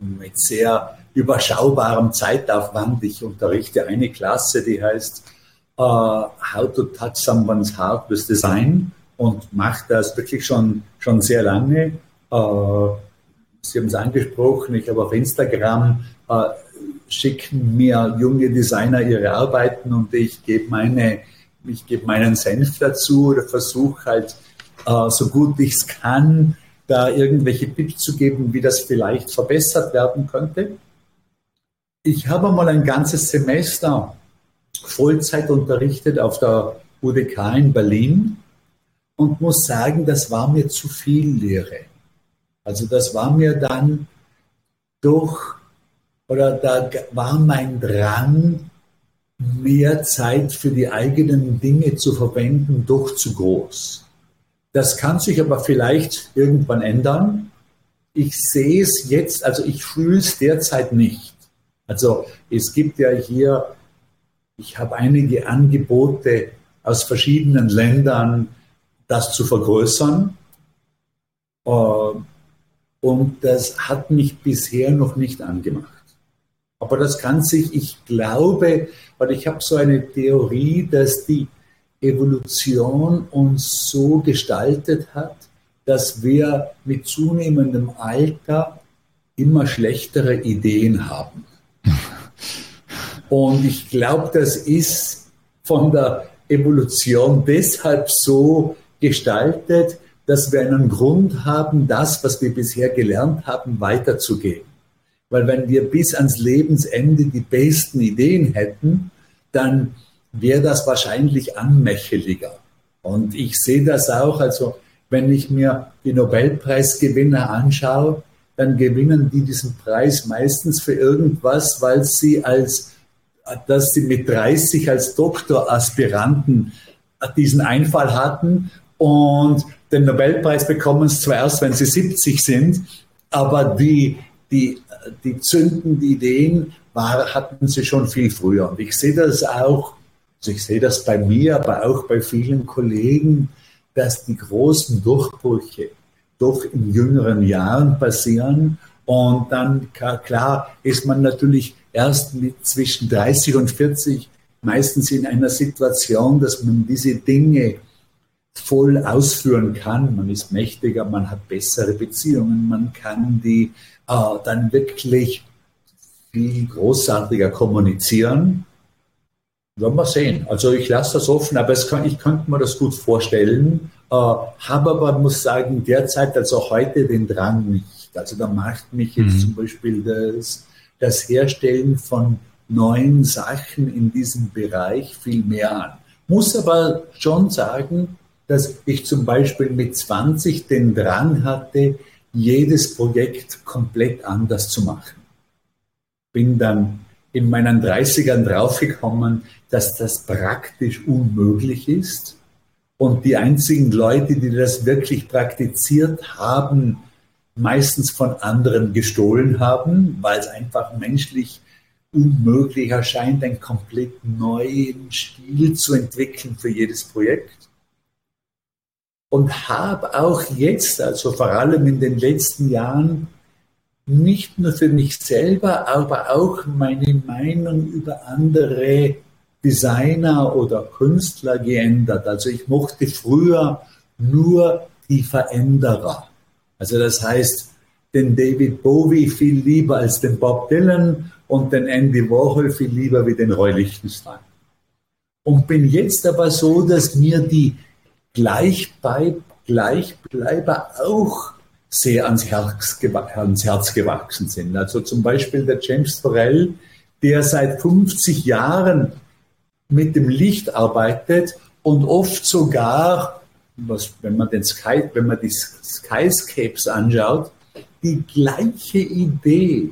Speaker 3: mit sehr überschaubarem Zeitaufwand. Ich unterrichte eine Klasse, die heißt uh, How to Touch Someone's Heart with Design und mache das wirklich schon, schon sehr lange. Uh, Sie haben es angesprochen, ich habe auf Instagram uh, schicken mir junge Designer ihre Arbeiten und ich gebe meine ich gebe meinen Senf dazu oder versuche halt so gut ich es kann, da irgendwelche Tipps zu geben, wie das vielleicht verbessert werden könnte. Ich habe mal ein ganzes Semester Vollzeit unterrichtet auf der UDK in Berlin und muss sagen, das war mir zu viel Lehre. Also das war mir dann doch, oder da war mein Drang, mehr Zeit für die eigenen Dinge zu verwenden, doch zu groß. Das kann sich aber vielleicht irgendwann ändern. Ich sehe es jetzt, also ich fühle es derzeit nicht. Also es gibt ja hier, ich habe einige Angebote aus verschiedenen Ländern, das zu vergrößern. Äh, und das hat mich bisher noch nicht angemacht. Aber das kann sich, ich glaube, weil ich habe so eine Theorie, dass die Evolution uns so gestaltet hat, dass wir mit zunehmendem Alter immer schlechtere Ideen haben. Und ich glaube, das ist von der Evolution deshalb so gestaltet, dass wir einen Grund haben, das, was wir bisher gelernt haben, weiterzugeben. Weil wenn wir bis ans Lebensende die besten Ideen hätten, dann wäre das wahrscheinlich anmächeliger. Und ich sehe das auch, also wenn ich mir die Nobelpreisgewinner anschaue, dann gewinnen die diesen Preis meistens für irgendwas, weil sie als, dass sie mit 30 als Doktoraspiranten diesen Einfall hatten und den Nobelpreis bekommen sie zwar erst, wenn sie 70 sind, aber die, die die zündenden Ideen war, hatten sie schon viel früher. Und ich sehe das auch, also ich sehe das bei mir, aber auch bei vielen Kollegen, dass die großen Durchbrüche doch in jüngeren Jahren passieren. Und dann, klar, ist man natürlich erst mit zwischen 30 und 40 meistens in einer Situation, dass man diese Dinge voll ausführen kann. Man ist mächtiger, man hat bessere Beziehungen, man kann die äh, dann wirklich viel großartiger kommunizieren. Werden wir sehen. Also ich lasse das offen, aber kann, ich könnte mir das gut vorstellen, äh, habe aber, muss sagen, derzeit, also heute den Drang nicht. Also da macht mich jetzt mhm. zum Beispiel das, das Herstellen von neuen Sachen in diesem Bereich viel mehr an. Muss aber schon sagen, dass ich zum Beispiel mit 20 den Drang hatte, jedes Projekt komplett anders zu machen. Bin dann in meinen 30ern draufgekommen, dass das praktisch unmöglich ist. Und die einzigen Leute, die das wirklich praktiziert haben, meistens von anderen gestohlen haben, weil es einfach menschlich unmöglich erscheint, einen komplett neuen Stil zu entwickeln für jedes Projekt. Und habe auch jetzt, also vor allem in den letzten Jahren, nicht nur für mich selber, aber auch meine Meinung über andere Designer oder Künstler geändert. Also ich mochte früher nur die Veränderer. Also das heißt, den David Bowie viel lieber als den Bob Dylan und den Andy Warhol viel lieber wie den Roy Lichtenstein. Und bin jetzt aber so, dass mir die Gleichbleiber auch sehr ans Herz, ans Herz gewachsen sind. Also zum Beispiel der James Torrell, der seit 50 Jahren mit dem Licht arbeitet und oft sogar was, wenn man den Sky, wenn man die Skyscapes anschaut, die gleiche Idee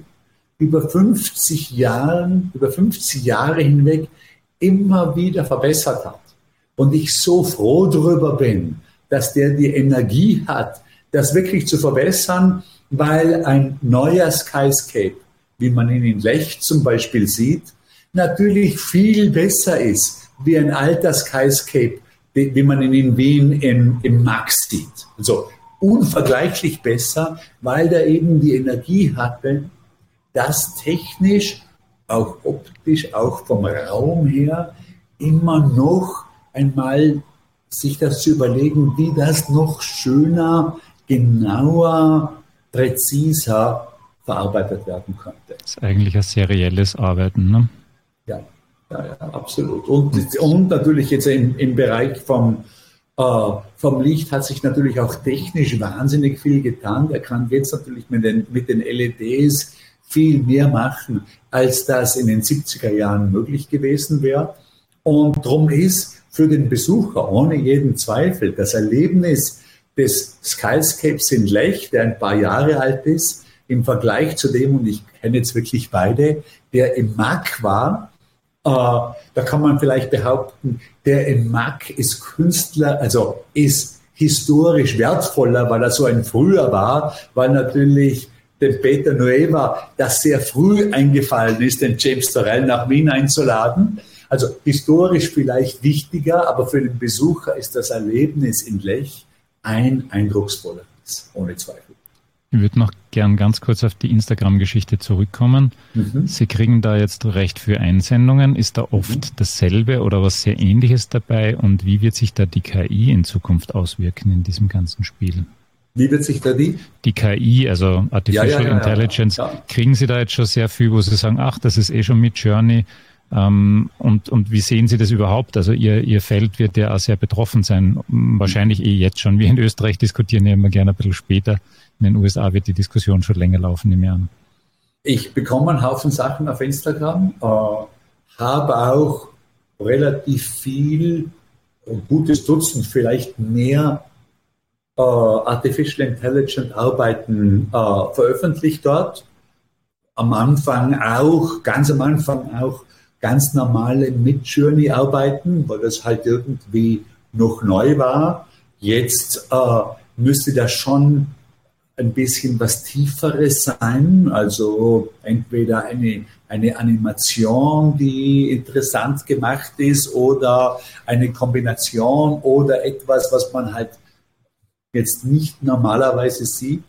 Speaker 3: über 50 Jahren, über 50 Jahre hinweg immer wieder verbessert hat. Und ich so froh darüber bin, dass der die Energie hat, das wirklich zu verbessern, weil ein neuer Skyscape, wie man ihn in Lech zum Beispiel sieht, natürlich viel besser ist wie ein alter Skyscape, wie man ihn in Wien im, im Max sieht. Also unvergleichlich besser, weil der eben die Energie hatte, das technisch, auch optisch, auch vom Raum her, immer noch einmal sich das zu überlegen, wie das noch schöner, genauer, präziser verarbeitet werden könnte.
Speaker 1: Das ist eigentlich ein serielles Arbeiten, ne?
Speaker 3: Ja, ja, ja, absolut. Und, und natürlich jetzt im, im Bereich vom, äh, vom Licht hat sich natürlich auch technisch wahnsinnig viel getan. Er kann jetzt natürlich mit den, mit den LEDs viel mehr machen, als das in den 70er Jahren möglich gewesen wäre. Und darum ist für den Besucher ohne jeden Zweifel das Erlebnis des Skyscapes in Lech, der ein paar Jahre alt ist, im Vergleich zu dem, und ich kenne jetzt wirklich beide, der im MAC war, da kann man vielleicht behaupten, der in Mack ist Künstler, also ist historisch wertvoller, weil er so ein früher war, weil natürlich dem Peter Nueva das sehr früh eingefallen ist, den James Torrell nach Wien einzuladen. Also historisch vielleicht wichtiger, aber für den Besucher ist das Erlebnis in Lech ein eindrucksvolleres, ohne Zweifel.
Speaker 1: Ich würde noch gern ganz kurz auf die Instagram-Geschichte zurückkommen. Mhm. Sie kriegen da jetzt recht für Einsendungen. Ist da oft mhm. dasselbe oder was sehr ähnliches dabei? Und wie wird sich da die KI in Zukunft auswirken in diesem ganzen Spiel?
Speaker 3: Wie wird sich da die?
Speaker 1: Die KI, also Artificial ja, ja, ja, Intelligence, kriegen Sie da jetzt schon sehr viel, wo Sie sagen, ach, das ist eh schon mit Journey. Ähm, und, und wie sehen Sie das überhaupt? Also Ihr, Ihr Feld wird ja auch sehr betroffen sein. Wahrscheinlich eh jetzt schon. Wir in Österreich diskutieren ja immer gerne ein bisschen später in den USA wird die Diskussion schon länger laufen im Jahr.
Speaker 3: Ich bekomme einen Haufen Sachen auf Instagram, äh, habe auch relativ viel, ein gutes Dutzend, vielleicht mehr äh, Artificial Intelligence Arbeiten äh, veröffentlicht dort. Am Anfang auch, ganz am Anfang auch ganz normale Mid-Journey Arbeiten, weil das halt irgendwie noch neu war. Jetzt äh, müsste das schon ein bisschen was Tieferes sein, also entweder eine, eine Animation, die interessant gemacht ist oder eine Kombination oder etwas, was man halt jetzt nicht normalerweise sieht,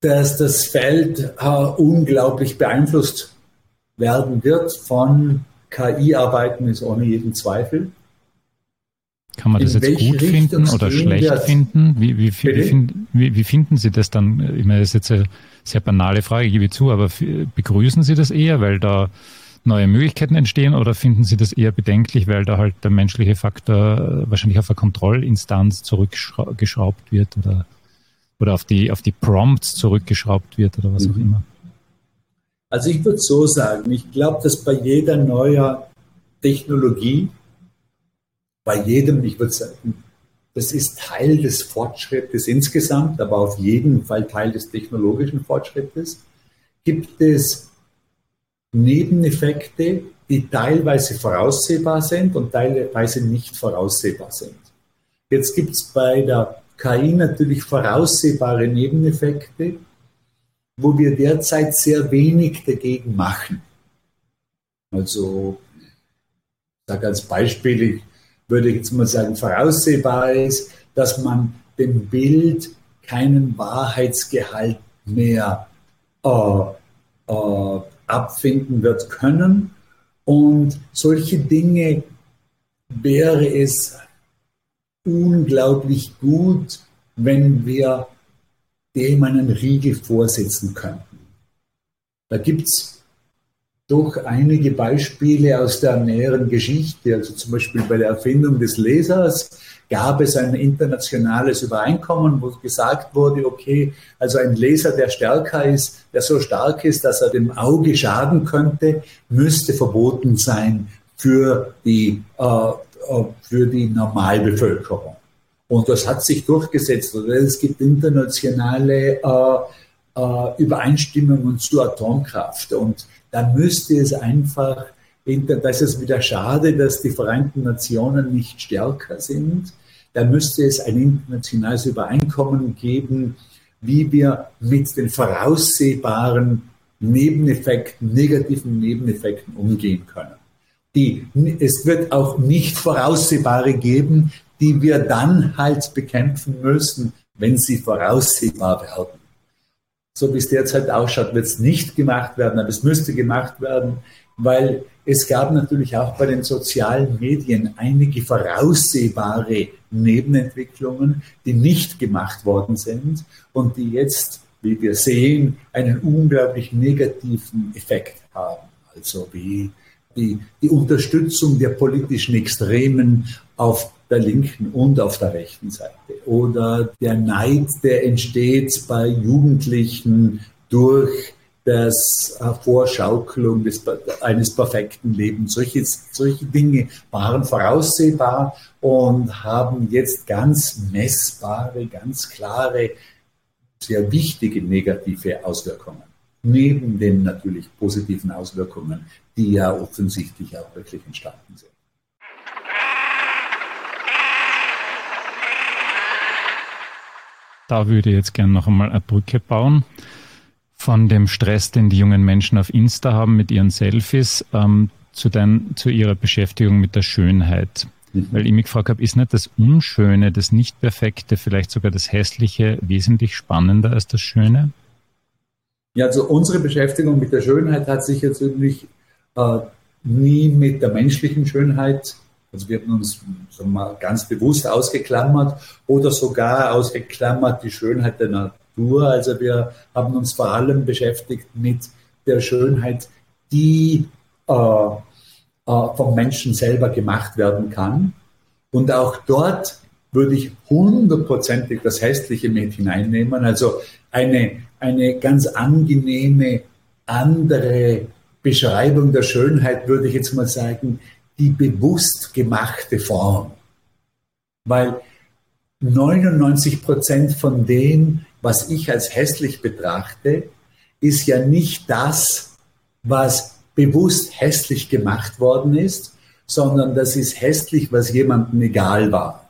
Speaker 3: dass das Feld äh, unglaublich beeinflusst werden wird von KI arbeiten, ist ohne jeden Zweifel.
Speaker 1: Kann man das jetzt gut Richtung finden oder schlecht finden? Wie, wie, wie, wie, finden Sie das dann? Ich meine, das ist jetzt eine sehr banale Frage, gebe ich zu, aber begrüßen Sie das eher, weil da neue Möglichkeiten entstehen oder finden Sie das eher bedenklich, weil da halt der menschliche Faktor wahrscheinlich auf eine Kontrollinstanz zurückgeschraubt wird oder, oder auf, die, auf die Prompts zurückgeschraubt wird oder was mhm. auch immer?
Speaker 3: Also ich würde so sagen, ich glaube, dass bei jeder neuer Technologie bei jedem, ich würde sagen, das ist Teil des Fortschrittes insgesamt, aber auf jeden Fall Teil des technologischen Fortschrittes, gibt es Nebeneffekte, die teilweise voraussehbar sind und teilweise nicht voraussehbar sind. Jetzt gibt es bei der KI natürlich voraussehbare Nebeneffekte, wo wir derzeit sehr wenig dagegen machen. Also, ich sage als Beispiel, ich würde ich jetzt mal sagen, voraussehbar ist, dass man dem Bild keinen Wahrheitsgehalt mehr äh, äh, abfinden wird können. Und solche Dinge wäre es unglaublich gut, wenn wir dem einen Riegel vorsetzen könnten. Da gibt es doch einige Beispiele aus der näheren Geschichte. Also zum Beispiel bei der Erfindung des Lasers gab es ein internationales Übereinkommen, wo gesagt wurde, okay, also ein Laser, der stärker ist, der so stark ist, dass er dem Auge schaden könnte, müsste verboten sein für die, äh, äh für die Normalbevölkerung. Und das hat sich durchgesetzt. Es gibt internationale äh, äh, Übereinstimmungen zur Atomkraft. Und da müsste es einfach, das ist wieder schade, dass die Vereinten Nationen nicht stärker sind. Da müsste es ein internationales Übereinkommen geben, wie wir mit den voraussehbaren Nebeneffekten, negativen Nebeneffekten umgehen können. Die, es wird auch nicht voraussehbare geben, die wir dann halt bekämpfen müssen, wenn sie voraussehbar werden so wie es derzeit ausschaut, wird es nicht gemacht werden, aber es müsste gemacht werden, weil es gab natürlich auch bei den sozialen Medien einige voraussehbare Nebenentwicklungen, die nicht gemacht worden sind und die jetzt, wie wir sehen, einen unglaublich negativen Effekt haben. Also wie die, die Unterstützung der politischen Extremen auf der linken und auf der rechten Seite. Oder der Neid, der entsteht bei Jugendlichen durch das Vorschaukelung des, eines perfekten Lebens. Solche, solche Dinge waren voraussehbar und haben jetzt ganz messbare, ganz klare, sehr wichtige negative Auswirkungen. Neben den natürlich positiven Auswirkungen, die ja offensichtlich auch wirklich entstanden sind.
Speaker 1: Da würde ich jetzt gerne noch einmal eine Brücke bauen von dem Stress, den die jungen Menschen auf Insta haben mit ihren Selfies, ähm, zu, dein, zu ihrer Beschäftigung mit der Schönheit. Mhm. Weil ich mich gefragt habe, ist nicht das Unschöne, das Nicht-Perfekte, vielleicht sogar das Hässliche wesentlich spannender als das Schöne?
Speaker 3: Ja, also unsere Beschäftigung mit der Schönheit hat sich jetzt natürlich äh, nie mit der menschlichen Schönheit also wir haben uns wir mal, ganz bewusst ausgeklammert oder sogar ausgeklammert die Schönheit der Natur. Also wir haben uns vor allem beschäftigt mit der Schönheit, die äh, äh, vom Menschen selber gemacht werden kann. Und auch dort würde ich hundertprozentig das Hässliche mit hineinnehmen. Also eine, eine ganz angenehme andere Beschreibung der Schönheit würde ich jetzt mal sagen, die bewusst gemachte Form. Weil 99 Prozent von dem, was ich als hässlich betrachte, ist ja nicht das, was bewusst hässlich gemacht worden ist, sondern das ist hässlich, was jemandem egal war.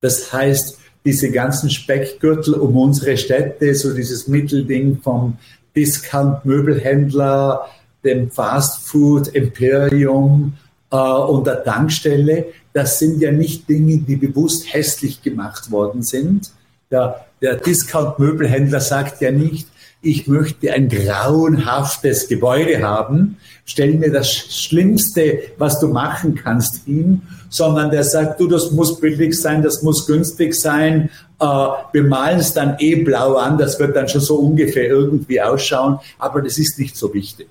Speaker 3: Das heißt, diese ganzen Speckgürtel um unsere Städte, so dieses Mittelding vom Discount-Möbelhändler, dem Fast-Food-Imperium äh, und der Tankstelle, das sind ja nicht Dinge, die bewusst hässlich gemacht worden sind. Der, der Discount-Möbelhändler sagt ja nicht, ich möchte ein grauenhaftes Gebäude haben, stell mir das Schlimmste, was du machen kannst, hin, sondern der sagt, du, das muss billig sein, das muss günstig sein, äh, wir malen es dann eh blau an, das wird dann schon so ungefähr irgendwie ausschauen, aber das ist nicht so wichtig.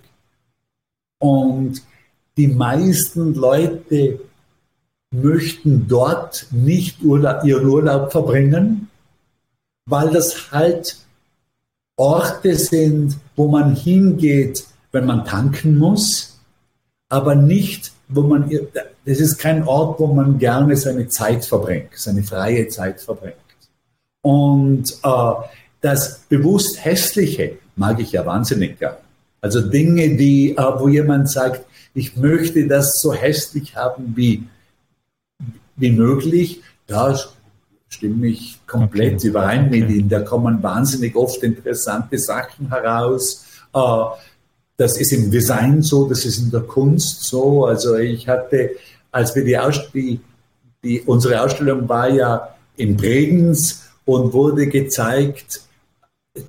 Speaker 3: Und die meisten Leute möchten dort nicht Urlaub, ihren Urlaub verbringen, weil das halt Orte sind, wo man hingeht, wenn man tanken muss, aber nicht, wo man, das ist kein Ort, wo man gerne seine Zeit verbringt, seine freie Zeit verbringt. Und äh, das bewusst Hässliche mag ich ja wahnsinnig gern. Also Dinge, die, äh, wo jemand sagt, ich möchte das so hässlich haben wie, wie möglich, da stimme ich komplett okay. überein mit. Ihnen. Da kommen wahnsinnig oft interessante Sachen heraus. Äh, das ist im Design so, das ist in der Kunst so. Also ich hatte, als wir die, Aus die, die unsere Ausstellung war ja in Bregenz und wurde gezeigt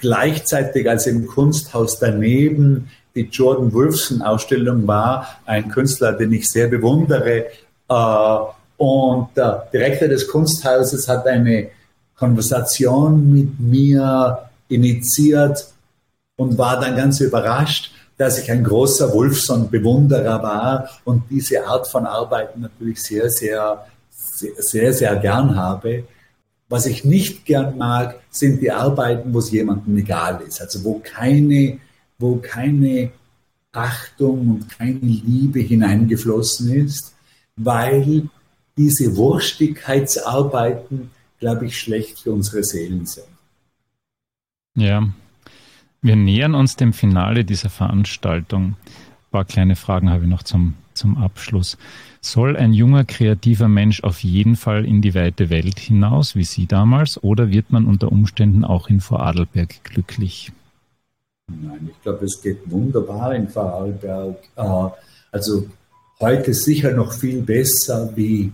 Speaker 3: gleichzeitig als im Kunsthaus daneben die Jordan Wolfson Ausstellung war, ein Künstler, den ich sehr bewundere. Äh, und der Direktor des Kunsthauses hat eine Konversation mit mir initiiert und war dann ganz überrascht, dass ich ein großer Wolfson-Bewunderer war und diese Art von Arbeiten natürlich sehr, sehr, sehr, sehr, sehr gern habe. Was ich nicht gern mag, sind die Arbeiten, wo es jemandem egal ist, also wo keine, wo keine Achtung und keine Liebe hineingeflossen ist, weil diese Wurstigkeitsarbeiten, glaube ich, schlecht für unsere Seelen sind.
Speaker 1: Ja, wir nähern uns dem Finale dieser Veranstaltung. Ein paar kleine Fragen habe ich noch zum, zum Abschluss. Soll ein junger, kreativer Mensch auf jeden Fall in die weite Welt hinaus, wie Sie damals, oder wird man unter Umständen auch in Vorarlberg glücklich?
Speaker 3: Nein, ich glaube, es geht wunderbar in Vorarlberg. Äh, also heute sicher noch viel besser wie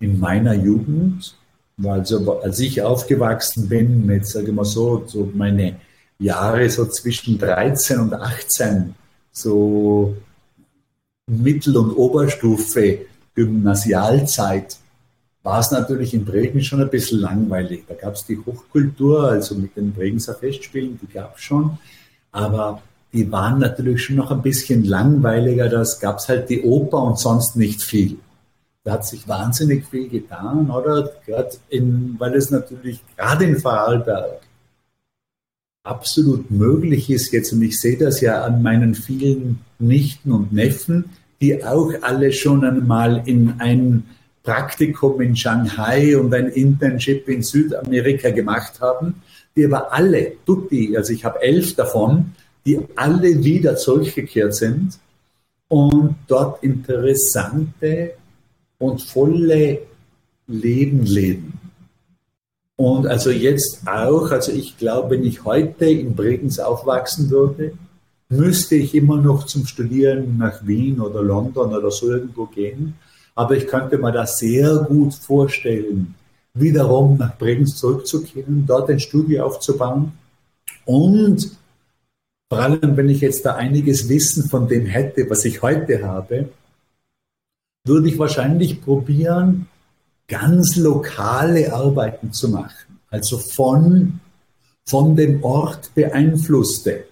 Speaker 3: in meiner Jugend. Also als ich aufgewachsen bin, mit, sage ich mal so, so meine Jahre so zwischen 13 und 18, so Mittel- und Oberstufe, Gymnasialzeit, war es natürlich in Bregen schon ein bisschen langweilig. Da gab es die Hochkultur, also mit den Bregenzer Festspielen, die gab es schon. Aber die waren natürlich schon noch ein bisschen langweiliger. Das gab es halt die Oper und sonst nicht viel. Da hat sich wahnsinnig viel getan, oder? In, weil es natürlich gerade in Vorarlberg absolut möglich ist jetzt, und ich sehe das ja an meinen vielen Nichten und Neffen, die auch alle schon einmal in ein Praktikum in Shanghai und ein Internship in Südamerika gemacht haben, die aber alle, tutti, also ich habe elf davon, die alle wieder zurückgekehrt sind und dort interessante und volle Leben leben. Und also jetzt auch, also ich glaube, wenn ich heute in Bregenz aufwachsen würde, müsste ich immer noch zum Studieren nach Wien oder London oder so irgendwo gehen. Aber ich könnte mir das sehr gut vorstellen, wiederum nach Bregenz zurückzukehren, dort ein Studio aufzubauen und vor allem, wenn ich jetzt da einiges Wissen von dem hätte, was ich heute habe, würde ich wahrscheinlich probieren, ganz lokale Arbeiten zu machen. Also von, von dem Ort beeinflusste.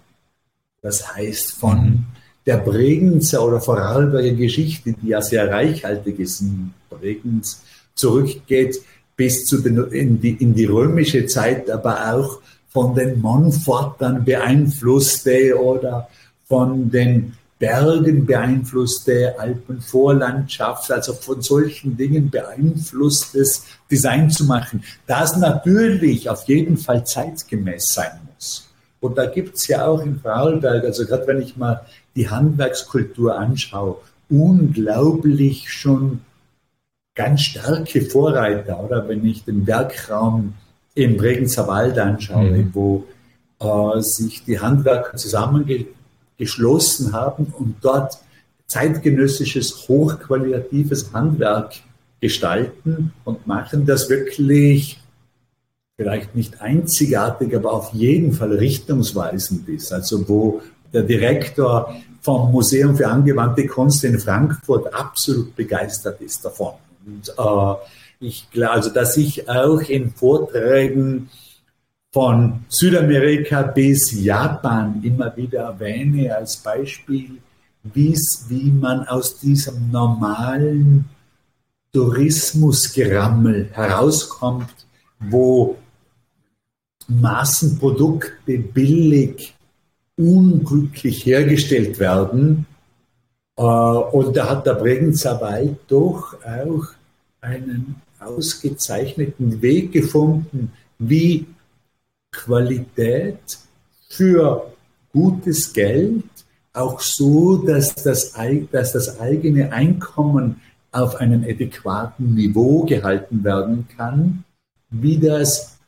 Speaker 3: Das heißt, von der Bregenzer oder Vorarlberger Geschichte, die ja sehr reichhaltig ist in Bregenz, zurückgeht bis zu den, in, die, in die römische Zeit, aber auch von den Montfortern beeinflusste oder von den Bergen beeinflusste Alpenvorlandschaft, also von solchen Dingen beeinflusstes Design zu machen, das natürlich auf jeden Fall zeitgemäß sein muss. Und da gibt es ja auch in Vorarlberg, also gerade wenn ich mal die Handwerkskultur anschaue, unglaublich schon ganz starke Vorreiter, oder wenn ich den Werkraum im Bregenzer Wald anschaue, mhm. wo äh, sich die Handwerker zusammengeschlossen haben und dort zeitgenössisches, hochqualitatives Handwerk gestalten und machen das wirklich vielleicht nicht einzigartig, aber auf jeden Fall richtungsweisend ist. Also wo der Direktor vom Museum für angewandte Kunst in Frankfurt absolut begeistert ist davon. Und äh, ich glaube, also dass ich auch in Vorträgen von Südamerika bis Japan immer wieder erwähne als Beispiel, wie man aus diesem normalen Tourismusgerammel herauskommt, wo Massenprodukte billig, unglücklich hergestellt werden. Äh, und da hat der Bregenzer Wald doch auch einen ausgezeichneten Weg gefunden, wie Qualität für gutes Geld auch so, dass das, dass das eigene Einkommen auf einem adäquaten Niveau gehalten werden kann, wie das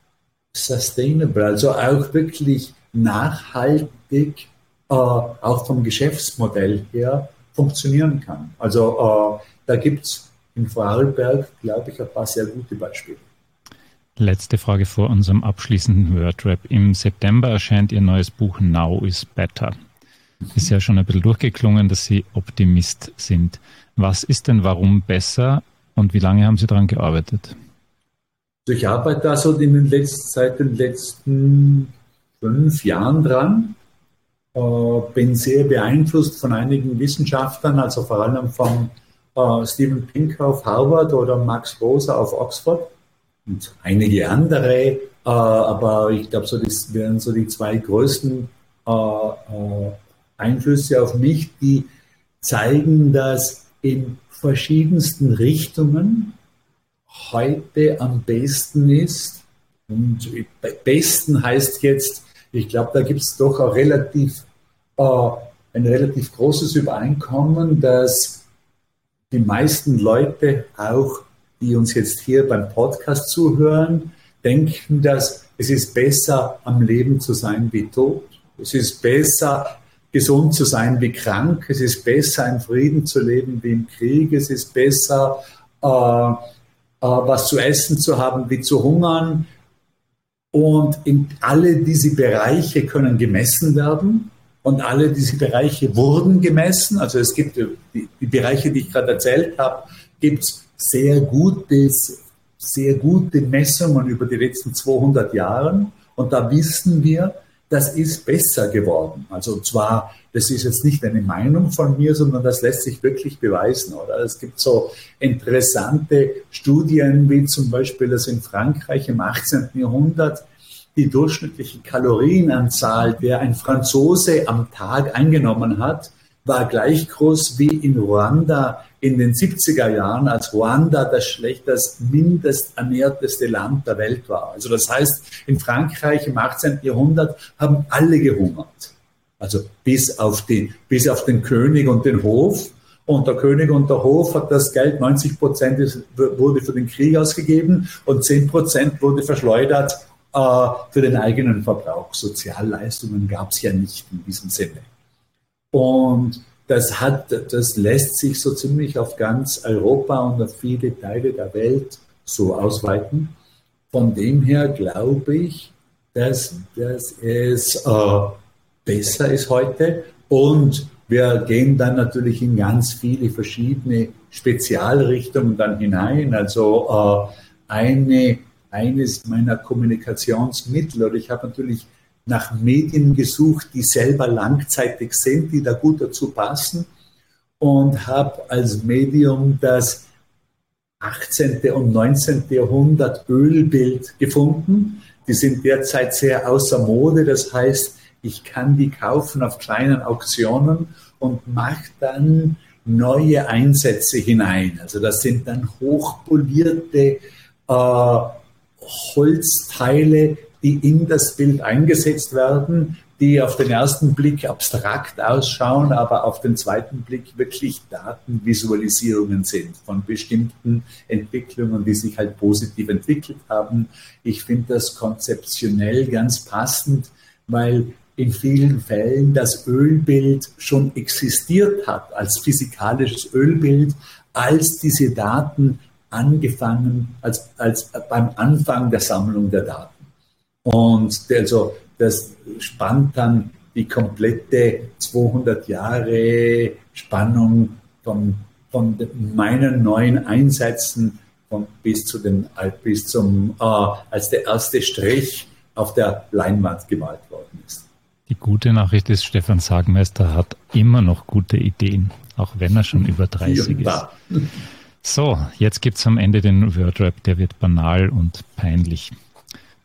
Speaker 3: sustainable, also auch wirklich nachhaltig, äh, auch vom Geschäftsmodell her funktionieren kann. Also äh, da gibt es in Vorarlberg, glaube ich, ein paar sehr gute Beispiele.
Speaker 1: Letzte Frage vor unserem abschließenden Wordrap. Im September erscheint Ihr neues Buch Now is Better. Ist ja schon ein bisschen durchgeklungen, dass Sie Optimist sind. Was ist denn warum besser und wie lange haben Sie daran gearbeitet?
Speaker 3: Also ich arbeite da so in den letzten, seit den letzten fünf Jahren dran. Äh, bin sehr beeinflusst von einigen Wissenschaftlern, also vor allem von äh, Steven Pinker auf Harvard oder Max Rosa auf Oxford und einige andere. Äh, aber ich glaube, so das wären so die zwei größten Einflüsse auf mich, die zeigen, dass in verschiedensten Richtungen heute am besten ist. Und besten heißt jetzt, ich glaube, da gibt es doch auch relativ, ein relativ großes Übereinkommen, dass die meisten Leute, auch die uns jetzt hier beim Podcast zuhören, denken, dass es ist besser, am Leben zu sein wie tot. Es ist besser, gesund zu sein wie krank. Es ist besser, in Frieden zu leben wie im Krieg. Es ist besser, äh, äh, was zu essen zu haben wie zu hungern. Und in alle diese Bereiche können gemessen werden. Und alle diese Bereiche wurden gemessen. Also es gibt die, die Bereiche, die ich gerade erzählt habe, gibt es sehr gutes, sehr gute Messungen über die letzten 200 Jahre. Und da wissen wir, das ist besser geworden. Also zwar, das ist jetzt nicht eine Meinung von mir, sondern das lässt sich wirklich beweisen. Oder es gibt so interessante Studien, wie zum Beispiel, dass in Frankreich im 18. Jahrhundert die durchschnittliche Kalorienanzahl, der ein Franzose am Tag eingenommen hat, war gleich groß wie in Ruanda in den 70er Jahren, als Ruanda das schlechtest, mindest ernährteste Land der Welt war. Also das heißt, in Frankreich im 18. Jahrhundert haben alle gehungert. Also bis auf den, bis auf den König und den Hof. Und der König und der Hof hat das Geld, 90 Prozent wurde für den Krieg ausgegeben und 10 Prozent wurde verschleudert für den eigenen Verbrauch. Sozialleistungen gab es ja nicht in diesem Sinne. Und das hat, das lässt sich so ziemlich auf ganz Europa und auf viele Teile der Welt so ausweiten. Von dem her glaube ich, dass, dass es äh, besser ist heute und wir gehen dann natürlich in ganz viele verschiedene Spezialrichtungen dann hinein. Also äh, eine, eines meiner Kommunikationsmittel, oder ich habe natürlich nach Medien gesucht, die selber langzeitig sind, die da gut dazu passen und habe als Medium das 18. und 19. Jahrhundert Ölbild gefunden. Die sind derzeit sehr außer Mode, das heißt, ich kann die kaufen auf kleinen Auktionen und mache dann neue Einsätze hinein. Also das sind dann hochpolierte äh, Holzteile, die in das Bild eingesetzt werden, die auf den ersten Blick abstrakt ausschauen, aber auf den zweiten Blick wirklich Datenvisualisierungen sind von bestimmten Entwicklungen, die sich halt positiv entwickelt haben. Ich finde das konzeptionell ganz passend, weil in vielen Fällen das Ölbild schon existiert hat als physikalisches Ölbild, als diese Daten angefangen, als, als beim Anfang der Sammlung der Daten. Und also das spannt dann die komplette 200 Jahre Spannung von, von meinen neuen Einsätzen von bis zu den bis zum äh, als der erste Strich auf der Leinwand gemalt worden ist.
Speaker 1: Die gute Nachricht ist, Stefan Sagmeister hat immer noch gute Ideen, auch wenn er schon über 30 ist. So, jetzt gibt es am Ende den Wordrap, der wird banal und peinlich.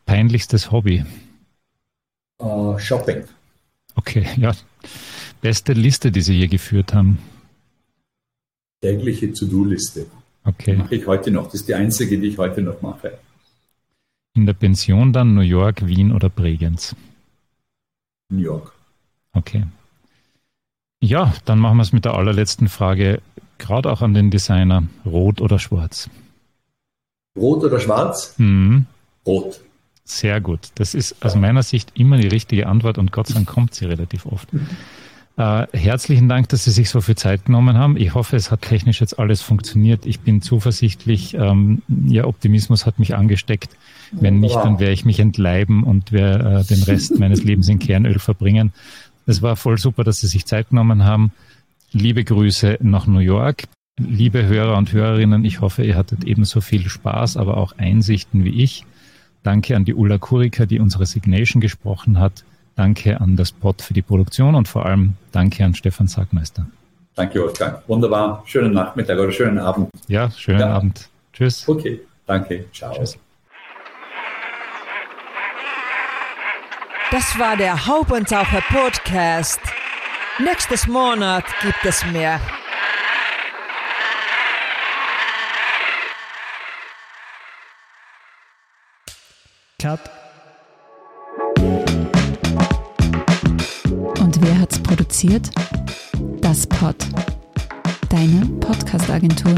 Speaker 1: Peinlichstes Hobby?
Speaker 3: Uh, Shopping.
Speaker 1: Okay, ja. Beste Liste, die Sie je geführt haben?
Speaker 3: Tägliche To-Do-Liste.
Speaker 1: Okay.
Speaker 3: Mache ich heute noch. Das ist die einzige, die ich heute noch mache.
Speaker 1: In der Pension dann New York, Wien oder Bregenz?
Speaker 3: New York.
Speaker 1: Okay. Ja, dann machen wir es mit der allerletzten Frage, gerade auch an den Designer. Rot oder schwarz?
Speaker 3: Rot oder schwarz?
Speaker 1: Mhm.
Speaker 3: Rot.
Speaker 1: Sehr gut. Das ist aus meiner Sicht immer die richtige Antwort und Gott sei Dank kommt sie relativ oft. Äh, herzlichen Dank, dass Sie sich so viel Zeit genommen haben. Ich hoffe, es hat technisch jetzt alles funktioniert. Ich bin zuversichtlich. Ähm, Ihr Optimismus hat mich angesteckt. Wenn nicht, dann werde ich mich entleiben und werde äh, den Rest meines Lebens in Kernöl verbringen. Es war voll super, dass Sie sich Zeit genommen haben. Liebe Grüße nach New York. Liebe Hörer und Hörerinnen, ich hoffe, ihr hattet ebenso viel Spaß, aber auch Einsichten wie ich. Danke an die Ulla Kurika, die unsere Signation gesprochen hat. Danke an das Pod für die Produktion und vor allem danke an Stefan Sagmeister.
Speaker 3: Danke, Wolfgang. Wunderbar. Schönen Nachmittag oder schönen Abend.
Speaker 1: Ja, schönen ja. Abend. Tschüss.
Speaker 3: Okay, danke. Ciao. Tschüss.
Speaker 2: Das war der Haubentaucher Podcast. Nächstes Monat gibt es mehr.
Speaker 4: Cut. Und wer hat's produziert? Das Pod. Deine Podcast-Agentur.